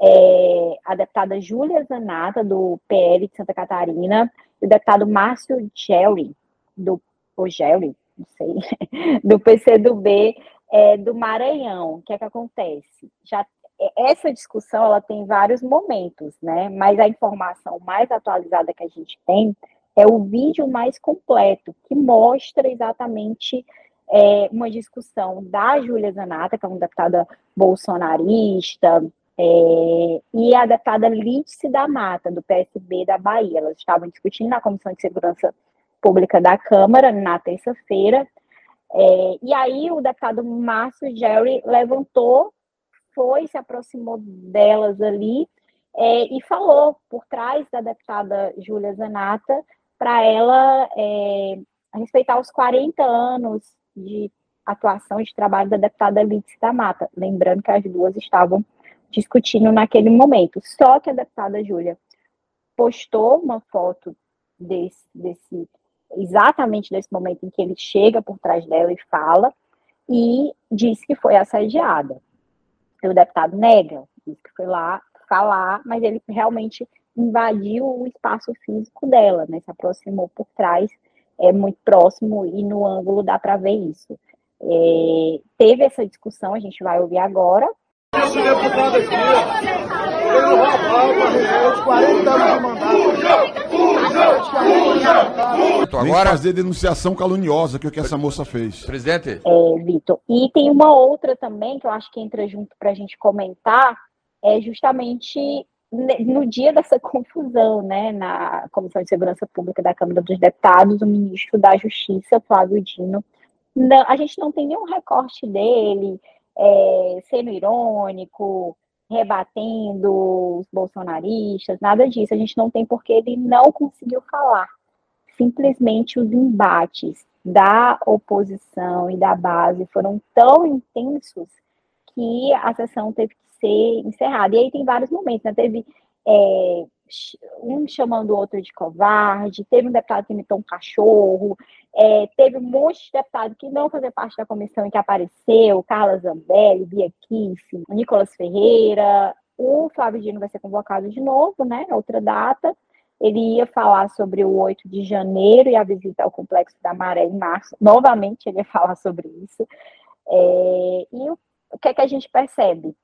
é, a deputada Júlia Zanata, do PL de Santa Catarina, e o deputado Márcio Gelli, do Gelli, não sei, [laughs] do PCdoB é, do Maranhão. O que é que acontece? Já é, essa discussão ela tem vários momentos, né? Mas a informação mais atualizada que a gente tem é o vídeo mais completo, que mostra exatamente é, uma discussão da Júlia Zanata, que é uma deputada bolsonarista, é, e a deputada Lídice da Mata, do PSB da Bahia. Elas estavam discutindo na Comissão de Segurança Pública da Câmara na terça-feira. É, e aí o deputado Márcio Jerry levantou, foi, se aproximou delas ali é, e falou por trás da deputada Júlia Zanata para ela é, respeitar os 40 anos de atuação de trabalho da deputada Lídice da Mata. Lembrando que as duas estavam discutindo naquele momento. Só que a deputada Júlia postou uma foto desse, desse exatamente nesse momento em que ele chega por trás dela e fala, e diz que foi assediada. O deputado nega, diz que foi lá falar, mas ele realmente invadiu o espaço físico dela, né? Se aproximou por trás, é muito próximo e no ângulo dá para ver isso. É, teve essa discussão, a gente vai ouvir agora. Esse deputado aqui, ele roubava os 40 anos de mandato. Agora fazer denunciação caluniosa que é o que essa moça fez. Presidente. É, Vitor. E tem uma outra também que eu acho que entra junto para a gente comentar, é justamente no dia dessa confusão, né, na Comissão de Segurança Pública da Câmara dos Deputados, o ministro da Justiça, Flávio Dino, não, a gente não tem nenhum recorte dele é, sendo irônico, rebatendo os bolsonaristas, nada disso. A gente não tem porque ele não conseguiu falar. Simplesmente os embates da oposição e da base foram tão intensos que a sessão teve que ser encerrada. E aí tem vários momentos, né? Teve é, um chamando o outro de covarde, teve um deputado que imitou um cachorro, é, teve um monte de deputado que não fazia parte da comissão e que apareceu, Carla Zambelli, Bia Kiff, Nicolas Ferreira, o Flávio Dino vai ser convocado de novo, né, outra data, ele ia falar sobre o 8 de janeiro e a visita ao Complexo da Maré em março, novamente ele ia [laughs] falar sobre isso, é, e o que é que a gente percebe?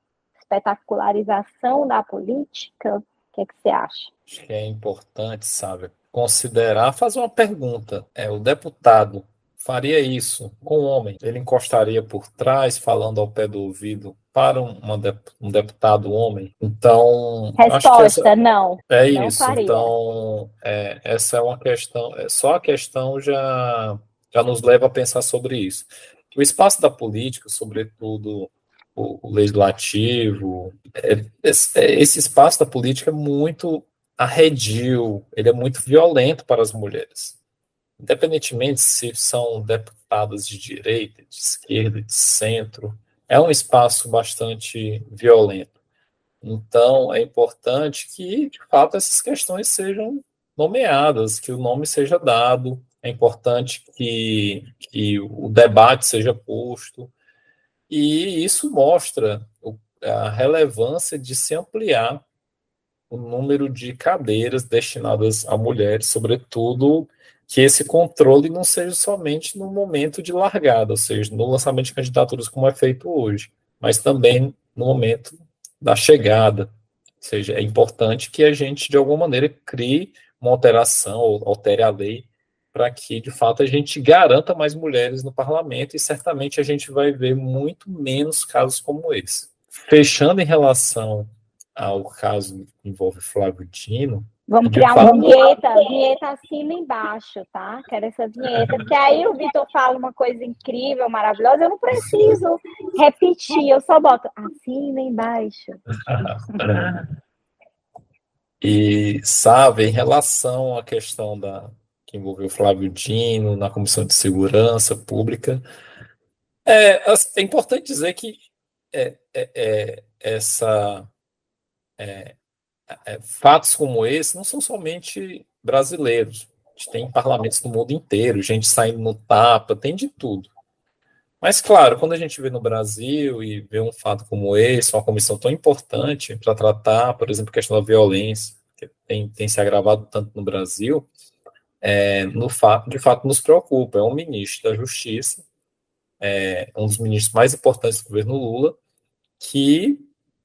Espetacularização da política, que é que você acha? Acho que é importante, sabe, considerar, fazer uma pergunta. É, o deputado faria isso com o homem? Ele encostaria por trás, falando ao pé do ouvido para uma, um deputado homem? Então. Resposta: essa, não. É não isso. Faria. Então, é, essa é uma questão. É, só a questão já, já nos leva a pensar sobre isso. O espaço da política, sobretudo o, o legislativo, é, esse espaço da política é muito arredio, ele é muito violento para as mulheres. Independentemente se são deputadas de direita, de esquerda, de centro, é um espaço bastante violento. Então, é importante que, de fato, essas questões sejam nomeadas, que o nome seja dado, é importante que, que o debate seja posto, e isso mostra a relevância de se ampliar o número de cadeiras destinadas a mulheres, sobretudo que esse controle não seja somente no momento de largada, ou seja, no lançamento de candidaturas como é feito hoje, mas também no momento da chegada. Ou seja, é importante que a gente, de alguma maneira, crie uma alteração ou altere a lei para que, de fato, a gente garanta mais mulheres no parlamento e certamente a gente vai ver muito menos casos como esse. Fechando em relação ao caso que envolve Flávio Dino. Vamos criar uma vinheta, vinheta acima embaixo, tá? Quero essa vinheta, porque aí o Vitor fala uma coisa incrível, maravilhosa, eu não preciso repetir, eu só boto acima embaixo. [laughs] e sabe, em relação à questão da, que envolveu Flávio Dino na Comissão de Segurança Pública. É, é importante dizer que é, é, é essa, é, é, fatos como esse não são somente brasileiros. A gente tem parlamentos do mundo inteiro, gente saindo no tapa, tem de tudo. Mas, claro, quando a gente vê no Brasil e vê um fato como esse, uma comissão tão importante para tratar, por exemplo, a questão da violência, que tem, tem se agravado tanto no Brasil, é, no fato, de fato nos preocupa. É um ministro da Justiça, é, um dos ministros mais importantes do governo Lula, que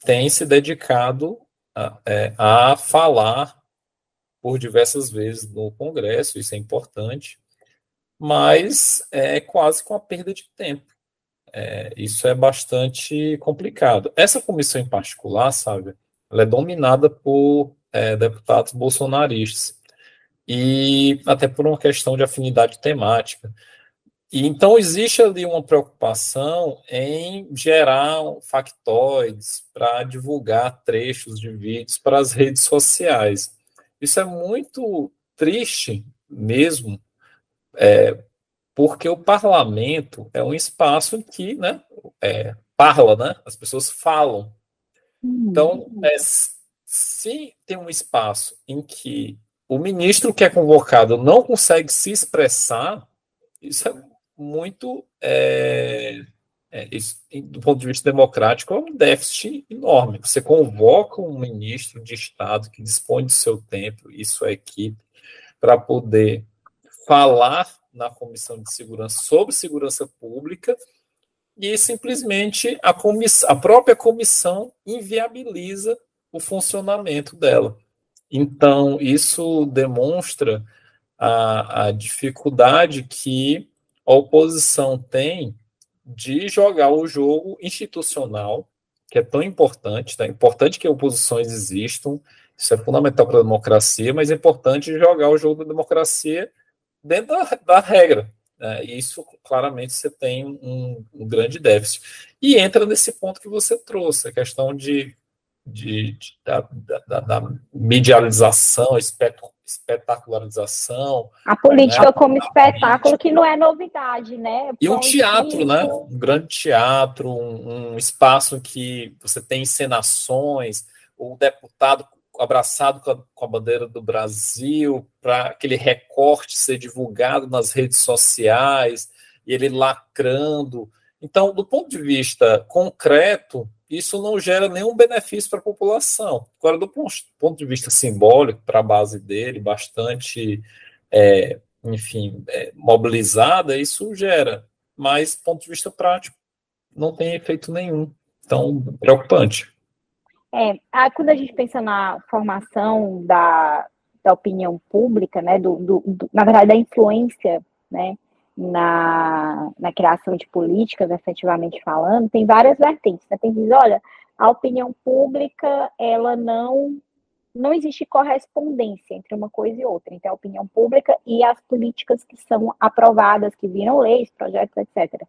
tem se dedicado a, é, a falar por diversas vezes no Congresso, isso é importante, mas é quase com a perda de tempo. É, isso é bastante complicado. Essa comissão em particular, sabe, ela é dominada por é, deputados bolsonaristas e até por uma questão de afinidade temática. E, então, existe ali uma preocupação em gerar factoides para divulgar trechos de vídeos para as redes sociais. Isso é muito triste mesmo, é, porque o parlamento é um espaço em que né, é, parla, né, as pessoas falam. Então, é, se tem um espaço em que o ministro que é convocado não consegue se expressar, isso é muito, é, é, isso, do ponto de vista democrático, é um déficit enorme. Você convoca um ministro de Estado que dispõe do seu tempo e sua equipe para poder falar na Comissão de Segurança sobre segurança pública e simplesmente a, a própria comissão inviabiliza o funcionamento dela. Então, isso demonstra a, a dificuldade que a oposição tem de jogar o jogo institucional, que é tão importante, tá? é importante que oposições existam, isso é fundamental para a democracia, mas é importante jogar o jogo da democracia dentro da, da regra. Né? E isso, claramente, você tem um, um, grande déficit. E entra nesse ponto que você trouxe, a questão de de, de da, da, da, medialização, espetacularização. A política né? como espetáculo que não é novidade, né? E um teatro, né? Um grande teatro, um, um espaço em que você tem encenações, o deputado abraçado com a, com a bandeira do Brasil, para aquele recorte ser divulgado nas redes sociais, e ele lacrando. Então, do ponto de vista concreto, isso não gera nenhum benefício para a população. Agora, do ponto de vista simbólico, para a base dele, bastante, é, enfim, é, mobilizada, isso gera. Mas, do ponto de vista prático, não tem efeito nenhum. Então, preocupante. É, quando a gente pensa na formação da, da opinião pública, né, do, do, do, na verdade, da influência, né, na, na criação de políticas, efetivamente falando, tem várias vertentes. Né? Tem que dizer, olha, a opinião pública, ela não não existe correspondência entre uma coisa e outra, entre a opinião pública e as políticas que são aprovadas, que viram leis, projetos, etc.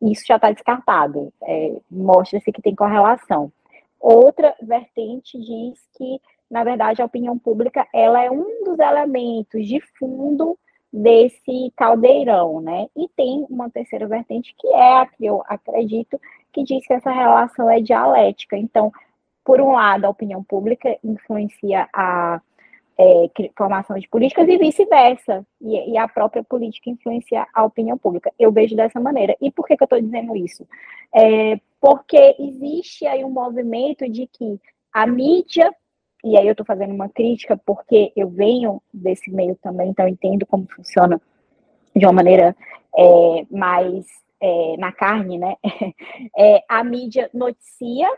Isso já está descartado, é, mostra-se que tem correlação. Outra vertente diz que, na verdade, a opinião pública ela é um dos elementos de fundo desse caldeirão, né? E tem uma terceira vertente que é a que eu acredito que diz que essa relação é dialética. Então, por um lado, a opinião pública influencia a é, formação de políticas e vice-versa. E, e, a própria política influencia a opinião pública. Eu vejo dessa maneira. E por que, que eu estou dizendo isso? É, porque existe aí um movimento de que a mídia e aí eu estou fazendo uma crítica porque eu venho desse meio também, então entendo como funciona de uma maneira é, mais é, na carne, né? [laughs] É, a mídia noticia,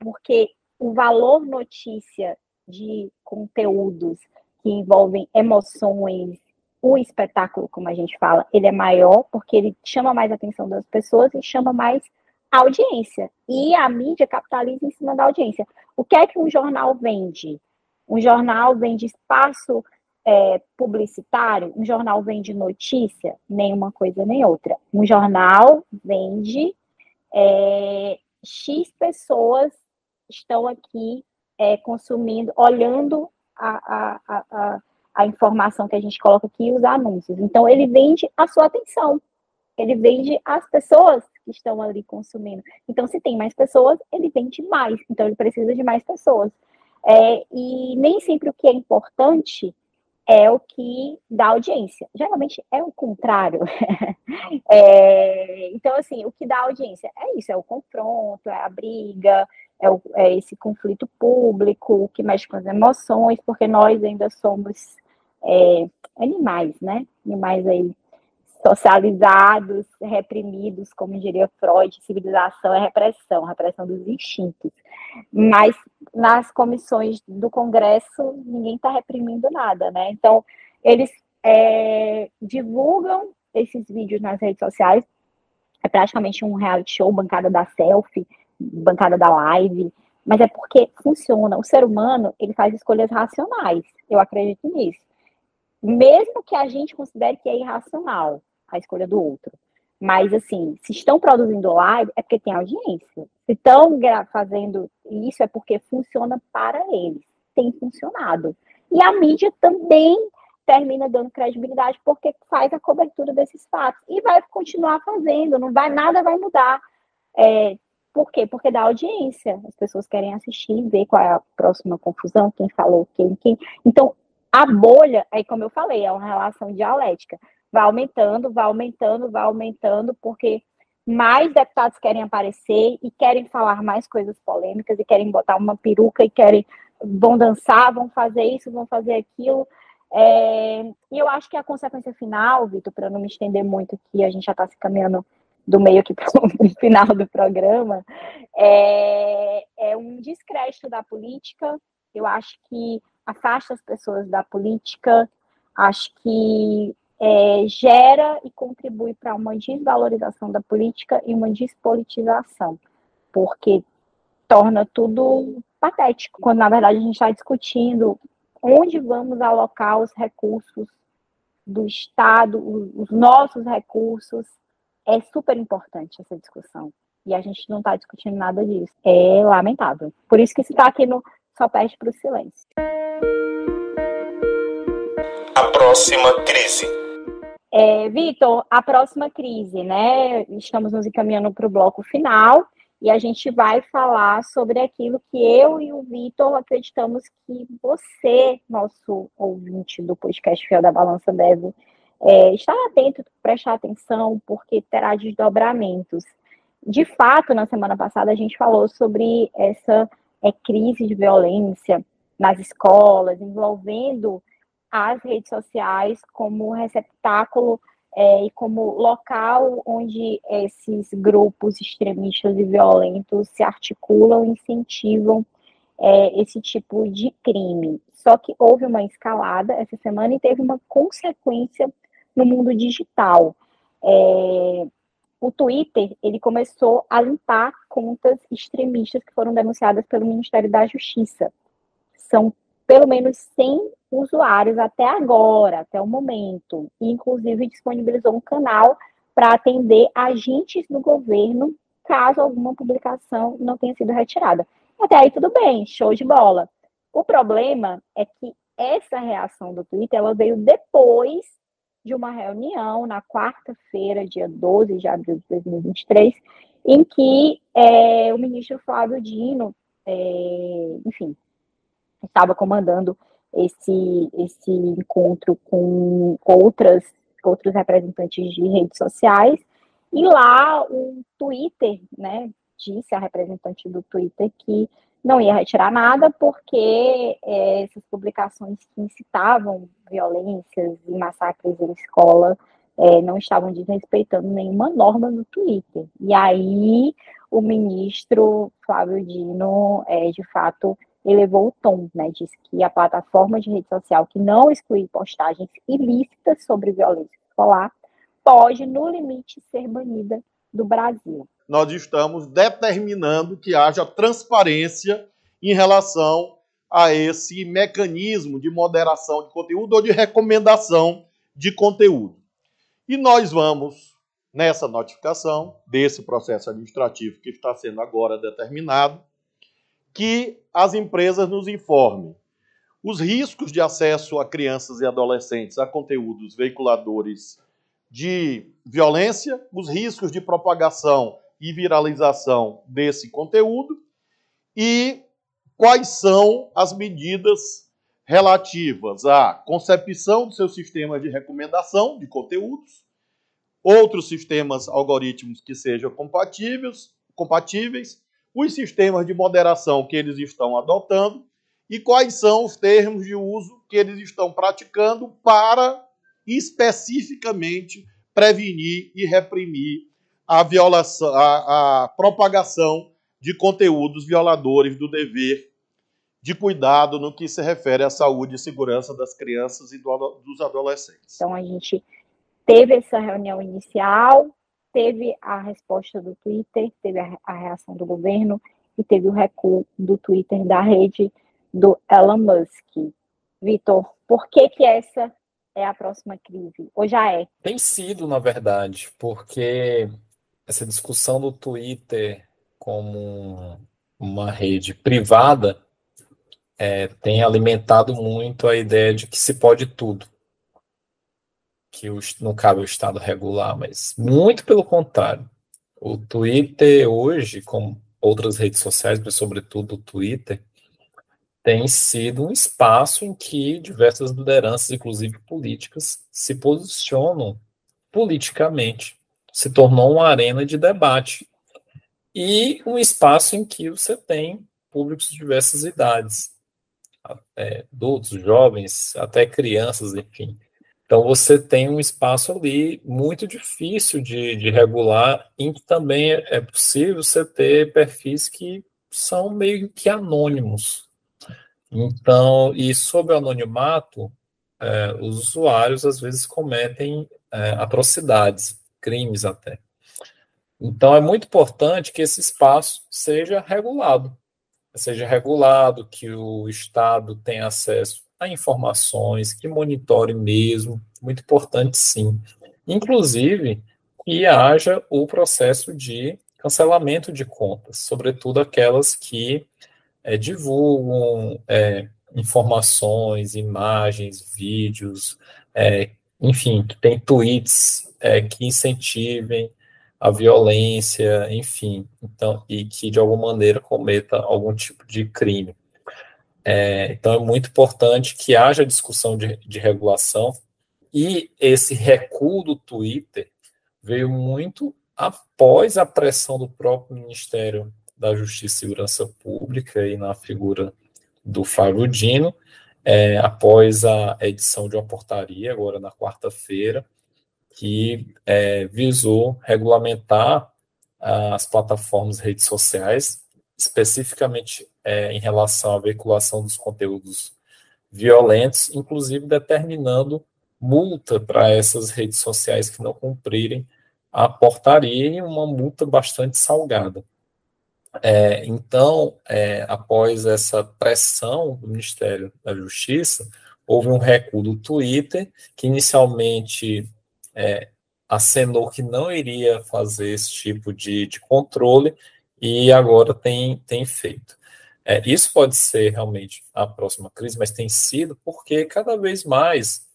porque o valor notícia de conteúdos que envolvem emoções, o espetáculo, como a gente fala, ele é maior porque ele chama mais a atenção das pessoas e chama mais audiência. E a mídia capitaliza em cima da audiência. O que é que um jornal vende? Um jornal vende espaço é, publicitário? Um jornal vende notícia? Nenhuma coisa nem outra. Um jornal vende é, X pessoas estão aqui é, consumindo, olhando a, a, a, a informação que a gente coloca aqui e os anúncios. Então, ele vende a sua atenção. Ele vende as pessoas que estão ali consumindo. Então, se tem mais pessoas, ele vende mais. Então, ele precisa de mais pessoas. É, e nem sempre o que é importante é o que dá audiência. Geralmente é o contrário. [laughs] é, então, assim, o que dá audiência é isso: é o confronto, é a briga, é, o, é esse conflito público que mexe com as emoções, porque nós ainda somos é, animais, né? Animais aí socializados, reprimidos, como diria Freud, civilização é repressão, repressão dos instintos. Mas nas comissões do Congresso, ninguém está reprimindo nada, né? Então, eles é, divulgam esses vídeos nas redes sociais, é praticamente um reality show, bancada da selfie, bancada da live, mas é porque funciona. O ser humano, ele faz escolhas racionais, eu acredito nisso. Mesmo que a gente considere que é irracional, a escolha do outro. Mas, assim, se estão produzindo live, é porque tem audiência. Se estão fazendo isso, é porque funciona para eles. Tem funcionado. E a mídia também termina dando credibilidade porque faz a cobertura desses fatos. E vai continuar fazendo, não vai, nada vai mudar. É, por quê? Porque dá audiência. As pessoas querem assistir, ver qual é a próxima confusão, quem falou, quem, quem. Então, a bolha, aí como eu falei, é uma relação dialética vai aumentando, vai aumentando, vai aumentando, porque mais deputados querem aparecer e querem falar mais coisas polêmicas e querem botar uma peruca e querem vão dançar, vão fazer isso, vão fazer aquilo. É, e eu acho que a consequência final, Vitor, para não me estender muito aqui, a gente já está se caminhando do meio aqui [laughs] para o final do programa, é, é um descrédito da política. Eu acho que afasta as pessoas da política, acho que é, gera e contribui para uma desvalorização da política e uma despolitização, porque torna tudo patético, quando na verdade a gente está discutindo onde vamos alocar os recursos do Estado, os nossos recursos. É super importante essa discussão. E a gente não está discutindo nada disso. É lamentável. Por isso que se está aqui no Só Perde para o Silêncio. A próxima crise. É, Vitor, a próxima crise, né? Estamos nos encaminhando para o bloco final e a gente vai falar sobre aquilo que eu e o Vitor acreditamos que você, nosso ouvinte do podcast Fiel da Balança, deve é, estar atento, prestar atenção, porque terá desdobramentos. De fato, na semana passada, a gente falou sobre essa é, crise de violência nas escolas, envolvendo as redes sociais como receptáculo é, e como local onde esses grupos extremistas e violentos se articulam e incentivam é, esse tipo de crime. Só que houve uma escalada essa semana e teve uma consequência no mundo digital. É, o Twitter ele começou a limpar contas extremistas que foram denunciadas pelo Ministério da Justiça. São pelo menos 100 usuários até agora, até o momento. E, inclusive, disponibilizou um canal para atender agentes do governo caso alguma publicação não tenha sido retirada. Até aí tudo bem, show de bola. O problema é que essa reação do Twitter ela veio depois de uma reunião na quarta-feira, dia 12 de abril de 2023, em que é, o ministro Flávio Dino, é, enfim, estava comandando esse, esse encontro com outras, outros representantes de redes sociais, e lá o Twitter, né, disse a representante do Twitter que não ia retirar nada porque é, essas publicações que incitavam violências e massacres em escola é, não estavam desrespeitando nenhuma norma no Twitter. E aí o ministro Flávio Dino, é, de fato, elevou o tom, né? Disse que a plataforma de rede social que não exclui postagens ilícitas sobre violência escolar pode, no limite, ser banida do Brasil. Nós estamos determinando que haja transparência em relação a esse mecanismo de moderação de conteúdo ou de recomendação de conteúdo. E nós vamos, nessa notificação desse processo administrativo que está sendo agora determinado, que as empresas nos informem os riscos de acesso a crianças e adolescentes a conteúdos veiculadores de violência, os riscos de propagação e viralização desse conteúdo e quais são as medidas relativas à concepção do seu sistema de recomendação de conteúdos, outros sistemas algoritmos que sejam compatíveis, compatíveis os sistemas de moderação que eles estão adotando e quais são os termos de uso que eles estão praticando para especificamente prevenir e reprimir a violação, a, a propagação de conteúdos violadores do dever de cuidado no que se refere à saúde e segurança das crianças e do, dos adolescentes. Então a gente teve essa reunião inicial, teve a resposta do Twitter, teve a, a reação do governo e teve o recuo do Twitter da rede do Elon Musk. Vitor, por que que essa é a próxima crise? Ou já é? Tem sido, na verdade, porque essa discussão do Twitter como uma rede privada é, tem alimentado muito a ideia de que se pode tudo que não cabe o Estado regular, mas muito pelo contrário. O Twitter hoje, como outras redes sociais, mas sobretudo o Twitter, tem sido um espaço em que diversas lideranças, inclusive políticas, se posicionam politicamente. Se tornou uma arena de debate. E um espaço em que você tem públicos de diversas idades, é, adultos, jovens, até crianças, enfim, então você tem um espaço ali muito difícil de, de regular, em que também é possível você ter perfis que são meio que anônimos. Então, e sobre o anonimato, é, os usuários às vezes cometem é, atrocidades, crimes até. Então é muito importante que esse espaço seja regulado, seja regulado, que o Estado tenha acesso a informações, que monitore mesmo, muito importante sim. Inclusive, que haja o processo de cancelamento de contas, sobretudo aquelas que é, divulgam é, informações, imagens, vídeos, é, enfim, que tem tweets é, que incentivem a violência, enfim, então, e que de alguma maneira cometa algum tipo de crime. É, então é muito importante que haja discussão de, de regulação e esse recuo do Twitter veio muito após a pressão do próprio Ministério da Justiça e Segurança Pública e na figura do Fábio Dino, é, após a edição de uma portaria, agora na quarta-feira, que é, visou regulamentar as plataformas redes sociais, especificamente é, em relação à veiculação dos conteúdos violentos, inclusive determinando multa para essas redes sociais que não cumprirem a portaria e uma multa bastante salgada. É, então, é, após essa pressão do Ministério da Justiça, houve um recuo do Twitter, que inicialmente é, acenou que não iria fazer esse tipo de, de controle e agora tem, tem feito. É, isso pode ser realmente a próxima crise, mas tem sido porque cada vez mais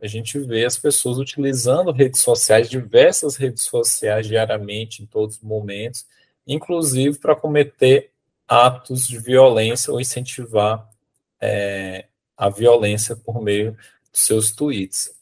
a gente vê as pessoas utilizando redes sociais, diversas redes sociais diariamente, em todos os momentos, inclusive para cometer atos de violência ou incentivar é, a violência por meio dos seus tweets.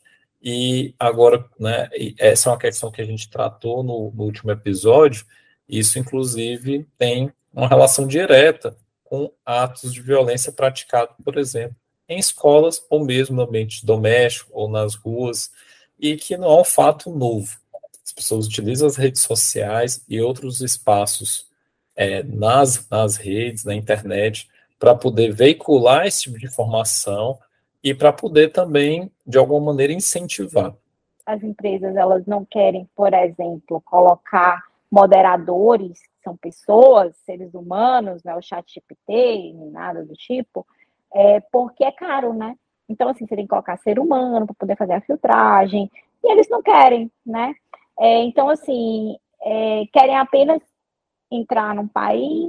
E agora, né, essa é uma questão que a gente tratou no, no último episódio, isso inclusive tem uma relação direta com atos de violência praticados, por exemplo, em escolas ou mesmo no ambiente doméstico ou nas ruas, e que não é um fato novo. As pessoas utilizam as redes sociais e outros espaços é, nas, nas redes, na internet, para poder veicular esse tipo de informação e para poder também, de alguma maneira, incentivar. As empresas elas não querem, por exemplo, colocar moderadores, que são pessoas, seres humanos, né, o chat GPT, nada do tipo, é, porque é caro, né? Então, assim, você tem que colocar ser humano para poder fazer a filtragem, e eles não querem, né? É, então, assim, é, querem apenas entrar num país,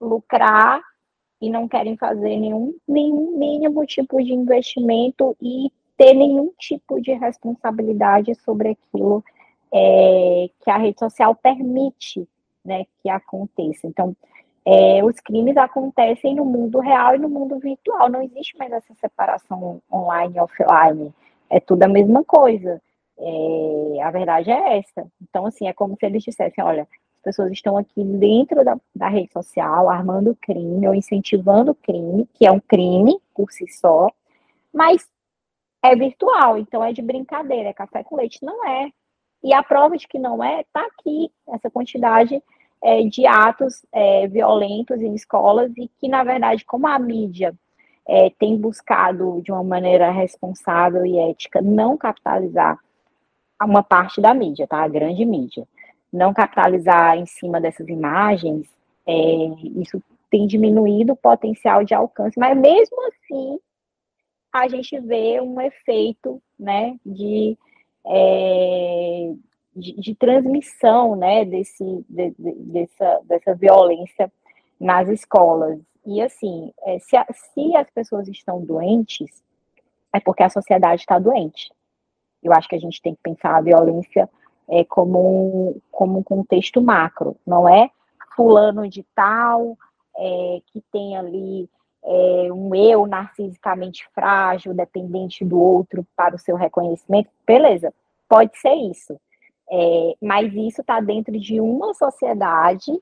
lucrar, e não querem fazer nenhum, nenhum mínimo tipo de investimento e ter nenhum tipo de responsabilidade sobre aquilo é, que a rede social permite né, que aconteça. Então, é, os crimes acontecem no mundo real e no mundo virtual. Não existe mais essa separação online e offline. É tudo a mesma coisa. É, a verdade é essa. Então, assim, é como se eles dissessem: olha, pessoas estão aqui dentro da, da rede social armando crime ou incentivando o crime, que é um crime por si só, mas é virtual, então é de brincadeira, é café com leite. Não é. E a prova de que não é, está aqui, essa quantidade é, de atos é, violentos em escolas e que, na verdade, como a mídia é, tem buscado de uma maneira responsável e ética não capitalizar uma parte da mídia, tá? A grande mídia. Não capitalizar em cima dessas imagens, é, isso tem diminuído o potencial de alcance, mas mesmo assim a gente vê um efeito, né, de, é, de, de transmissão né, desse, de, de, dessa, dessa violência nas escolas. E assim, é, se, a, se as pessoas estão doentes, é porque a sociedade está doente. Eu acho que a gente tem que pensar a violência é, como, um, como um contexto macro, não é fulano de tal é, que tem ali é, um eu narcisicamente frágil, dependente do outro para o seu reconhecimento. Beleza, pode ser isso. É, mas isso está dentro de uma sociedade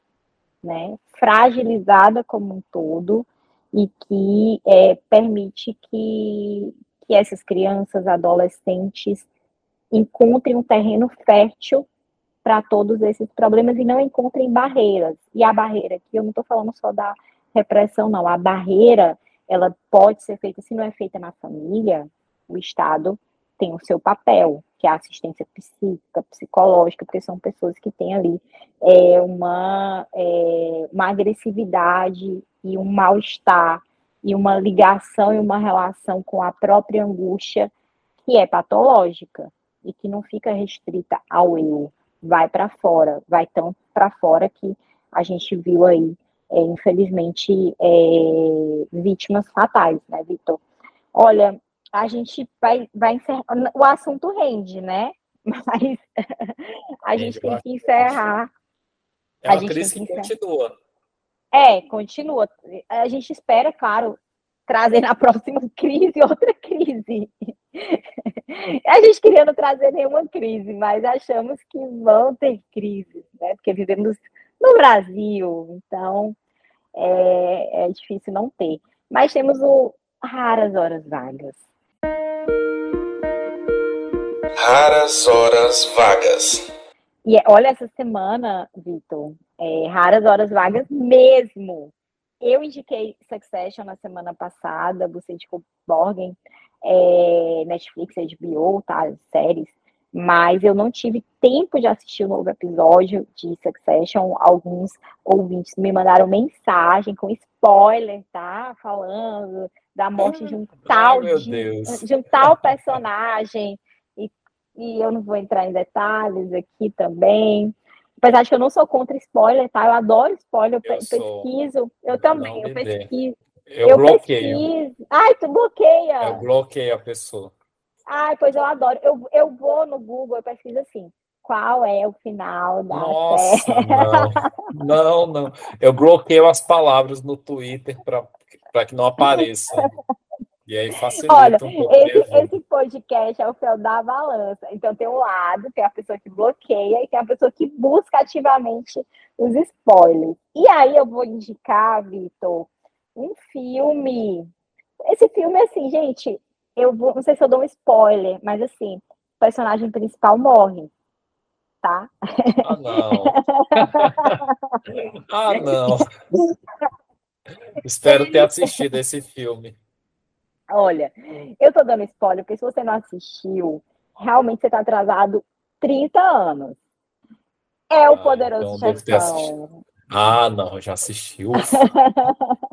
né, fragilizada como um todo e que é, permite que, que essas crianças, adolescentes, encontrem um terreno fértil para todos esses problemas e não encontrem barreiras. E a barreira aqui, eu não estou falando só da repressão, não. A barreira, ela pode ser feita, se não é feita na família, o Estado tem o seu papel, que é a assistência psíquica, psicológica, porque são pessoas que têm ali é, uma, é, uma agressividade e um mal-estar e uma ligação e uma relação com a própria angústia que é patológica e que não fica restrita ao eu, vai para fora, vai tão para fora que a gente viu aí é, infelizmente, é, vítimas fatais, né, Vitor? Olha, a gente vai, vai encerrar. O assunto rende, né? [laughs] Mas a gente tem que encerrar. É uma crise que, que continua. É, continua. A gente espera, claro, trazer na próxima [laughs] crise outra crise. [laughs] A gente queria não trazer nenhuma crise, mas achamos que vão ter crises, né? Porque vivemos no Brasil, então é, é difícil não ter. Mas temos o raras horas vagas. Raras horas vagas. E é, olha, essa semana, Vitor, é, raras horas vagas mesmo. Eu indiquei Succession na semana passada, você indicou Borgen, é, Netflix, HBO, tá, séries, mas eu não tive tempo de assistir o novo episódio de Succession. Alguns ouvintes me mandaram mensagem com spoiler, tá? Falando da morte de um tal, Ai, de, de, um tal personagem. E, e eu não vou entrar em detalhes aqui também. Apesar de que eu não sou contra spoiler, tá? Eu adoro spoiler, eu, eu pesquiso. Sou... Eu também, eu pesquiso. Eu, eu bloqueio. Pesquiso. Ai, tu bloqueia. Eu bloqueio a pessoa. Ai, pois eu adoro. Eu, eu vou no Google, eu pesquiso assim. Qual é o final da Nossa? Não, [laughs] não, não. Eu bloqueio as palavras no Twitter para que não apareça. E aí facilita Olha, um pouco. Esse, esse podcast é o fel da balança. Então tem um lado, tem a pessoa que bloqueia e tem a pessoa que busca ativamente os spoilers. E aí eu vou indicar, Vitor, um filme. Esse filme, assim, gente, eu vou, não sei se eu dou um spoiler, mas assim, o personagem principal morre, tá? Ah, não. [laughs] ah, não. Espero ter assistido esse filme. Olha, eu tô dando spoiler, porque se você não assistiu, realmente você tá atrasado 30 anos. É o ah, Poderoso então Chefão. Ah, não, já assistiu. [laughs]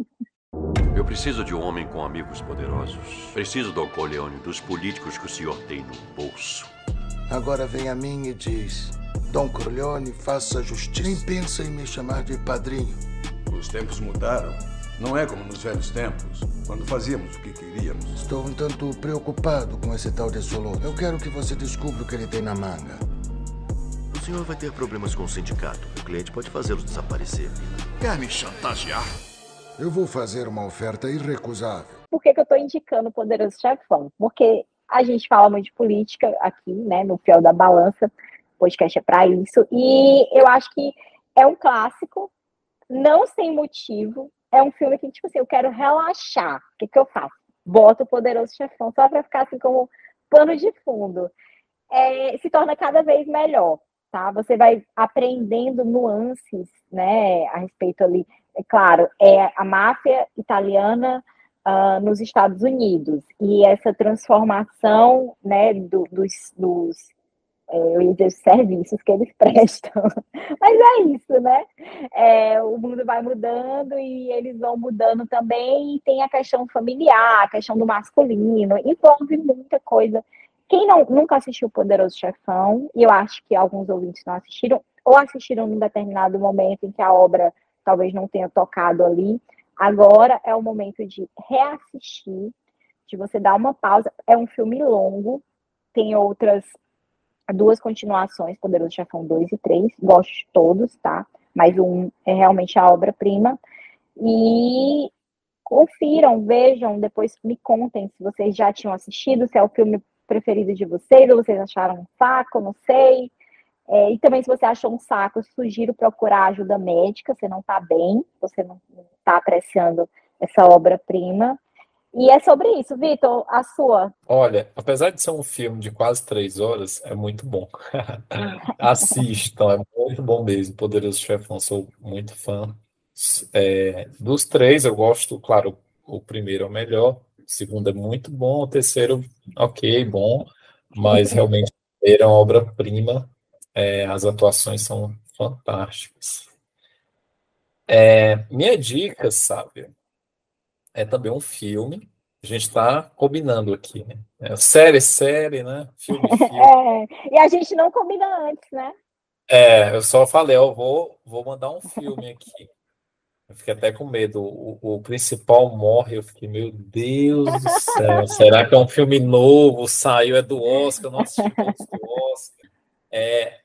Eu preciso de um homem com amigos poderosos. Preciso do Corleone, dos políticos que o senhor tem no bolso. Agora vem a mim e diz: Dom Corleone, faça justiça. Nem pensa em me chamar de padrinho. Os tempos mudaram. Não é como nos velhos tempos, quando fazíamos o que queríamos. Estou um tanto preocupado com esse tal de Solon. Eu quero que você descubra o que ele tem na manga. O senhor vai ter problemas com o sindicato. O cliente pode fazê-los desaparecer. Quer me chantagear? Eu vou fazer uma oferta irrecusável. Por que, que eu estou indicando o Poderoso Chefão? Porque a gente fala muito de política aqui, né, no Fiel da Balança. O podcast é para isso. E eu acho que é um clássico, não sem motivo. É um filme que, tipo assim, eu quero relaxar. O que, que eu faço? Boto o Poderoso Chefão só para ficar assim como pano de fundo. É, se torna cada vez melhor, tá? Você vai aprendendo nuances, né, a respeito ali é claro, é a máfia italiana uh, nos Estados Unidos e essa transformação né, do, dos, dos é, serviços que eles [laughs] prestam. Mas é isso, né? É, o mundo vai mudando e eles vão mudando também. E tem a questão familiar, a questão do masculino, envolve muita coisa. Quem não, nunca assistiu o Poderoso Chefão, e eu acho que alguns ouvintes não assistiram, ou assistiram num determinado momento em que a obra talvez não tenha tocado ali. Agora é o momento de reassistir, de você dar uma pausa. É um filme longo, tem outras duas continuações, Poderoso Chefão 2 e 3, gosto de todos, tá? Mas um é realmente a obra-prima. E confiram, vejam, depois me contem se vocês já tinham assistido, se é o filme preferido de vocês, ou vocês acharam um saco, não sei. É, e também, se você achou um saco, sugiro procurar ajuda médica, você não está bem, você não está apreciando essa obra-prima. E é sobre isso, Vitor, a sua. Olha, apesar de ser um filme de quase três horas, é muito bom. [laughs] Assistam, é muito bom mesmo. Poderoso Chefão, sou muito fã. É, dos três, eu gosto, claro, o primeiro é o melhor, o segundo é muito bom, o terceiro, ok, bom, mas realmente primeiro é uma obra-prima é, as atuações são fantásticas. É, minha dica, sabe, é também um filme. A gente está combinando aqui, né? É, série, série, né? Filme, [laughs] filme. É, e a gente não combina antes, né? É, eu só falei, eu vou, vou mandar um filme aqui. Eu fiquei até com medo. O, o, principal morre. Eu fiquei, meu Deus do céu. será que é um filme novo? Saiu, é do Oscar. Não assisti todos do Oscar. É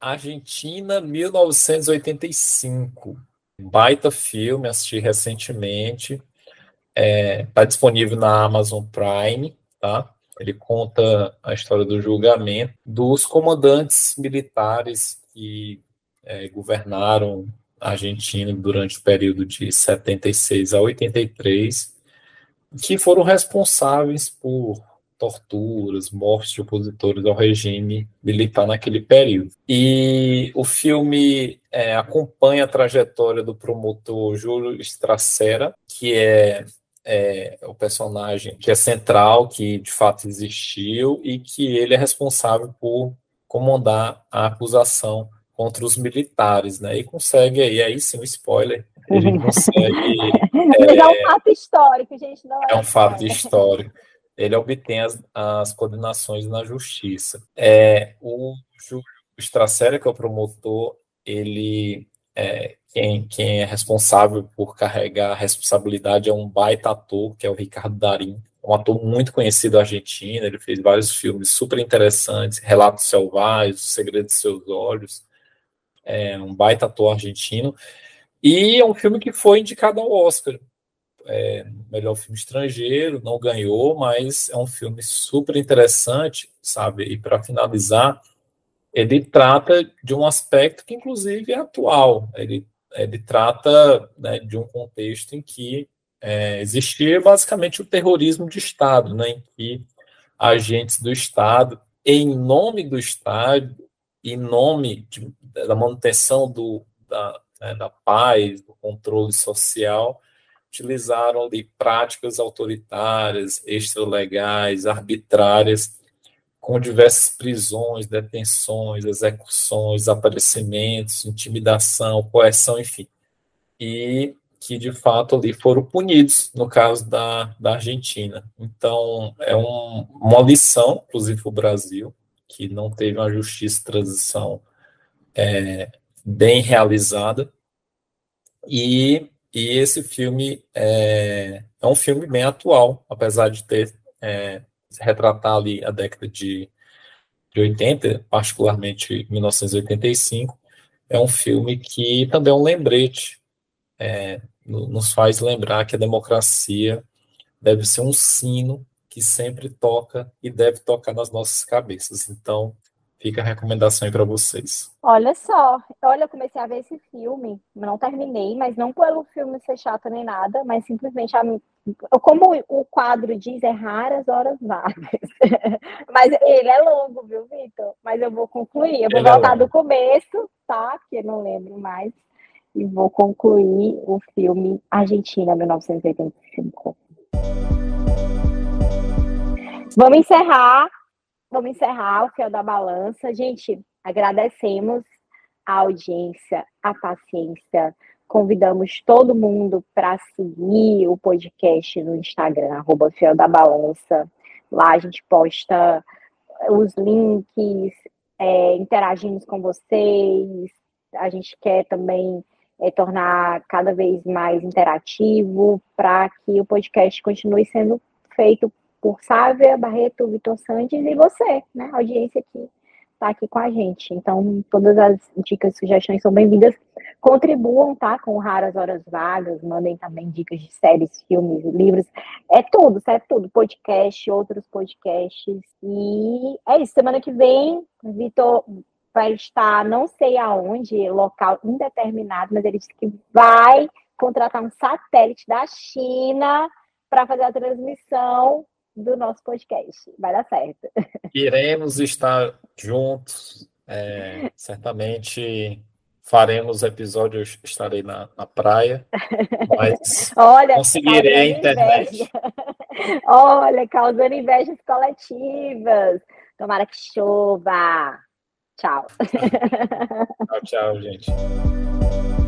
Argentina, 1985. Baita filme, assisti recentemente. Está é, disponível na Amazon Prime, tá? Ele conta a história do julgamento dos comandantes militares que é, governaram a Argentina durante o período de 76 a 83, que foram responsáveis por torturas, mortes de opositores ao regime militar naquele período. E o filme é, acompanha a trajetória do promotor Júlio Stracera, que é, é, o personagem que é central, que de fato existiu, e que ele é responsável por comandar a acusação contra os militares, né? E consegue aí, aí sim, um spoiler, ele [laughs] consegue. é, é um fato histórico, gente. Não é, é um fato histórico ele obtém as, as condenações na justiça. É, o Júlio Stracera, que é o promotor, ele é, quem, quem é responsável por carregar a responsabilidade é um baita ator, que é o Ricardo Darim, um ator muito conhecido argentino, ele fez vários filmes super interessantes, Relatos Selvagens, O Segredo de Seus Olhos, é um baita ator argentino, e é um filme que foi indicado ao Oscar, é, melhor filme estrangeiro, não ganhou, mas é um filme super interessante, sabe? E para finalizar, ele trata de um aspecto que, inclusive, é atual. Ele, ele trata né, de um contexto em que é, existia basicamente o terrorismo de Estado, né, em que agentes do Estado, em nome do Estado, em nome de, da manutenção do, da, né, da paz, do controle social, utilizaram ali práticas autoritárias, extralegais, arbitrárias, com diversas prisões, detenções, execuções, aparecimentos, intimidação, coerção, enfim. E que, de fato, ali foram punidos, no caso da, da Argentina. Então, é um, uma lição, inclusive, para o Brasil, que não teve uma justiça de transição é, bem realizada. E e esse filme é, é um filme bem atual, apesar de ter é, retratar ali a década de, de 80, particularmente 1985. É um filme que também é um lembrete, é, nos faz lembrar que a democracia deve ser um sino que sempre toca e deve tocar nas nossas cabeças. Então, Fica a recomendação aí para vocês. Olha só, olha, eu comecei a ver esse filme, não terminei, mas não pelo filme ser chato nem nada, mas simplesmente a, como o quadro diz, é raras horas vagas. [laughs] mas ele é longo, viu, Vitor? Mas eu vou concluir, eu vou ele é voltar é do começo, tá? Que eu não lembro mais. E vou concluir o filme Argentina, 1985. Vamos encerrar vamos encerrar o Fiel da Balança. Gente, agradecemos a audiência, a paciência. Convidamos todo mundo para seguir o podcast no Instagram, arroba Fiel da Balança. Lá a gente posta os links, é, interagimos com vocês. A gente quer também é, tornar cada vez mais interativo para que o podcast continue sendo feito por Sávia, Barreto, Vitor Santos e você, né? A audiência que está aqui com a gente. Então, todas as dicas, sugestões são bem-vindas. Contribuam, tá? Com raras horas vagas, mandem também dicas de séries, filmes, livros. É tudo, certo? Tudo. Podcast, outros podcasts. E é isso. Semana que vem, Vitor vai estar, não sei aonde, local indeterminado, mas ele disse que vai contratar um satélite da China para fazer a transmissão do nosso podcast. Vai dar certo. Iremos estar juntos. É, certamente faremos episódios, estarei na, na praia, mas [laughs] Olha, conseguirei a internet. Inveja. [laughs] Olha, causando invejas coletivas. Tomara que chova. Tchau. Tchau, tchau, gente. [laughs]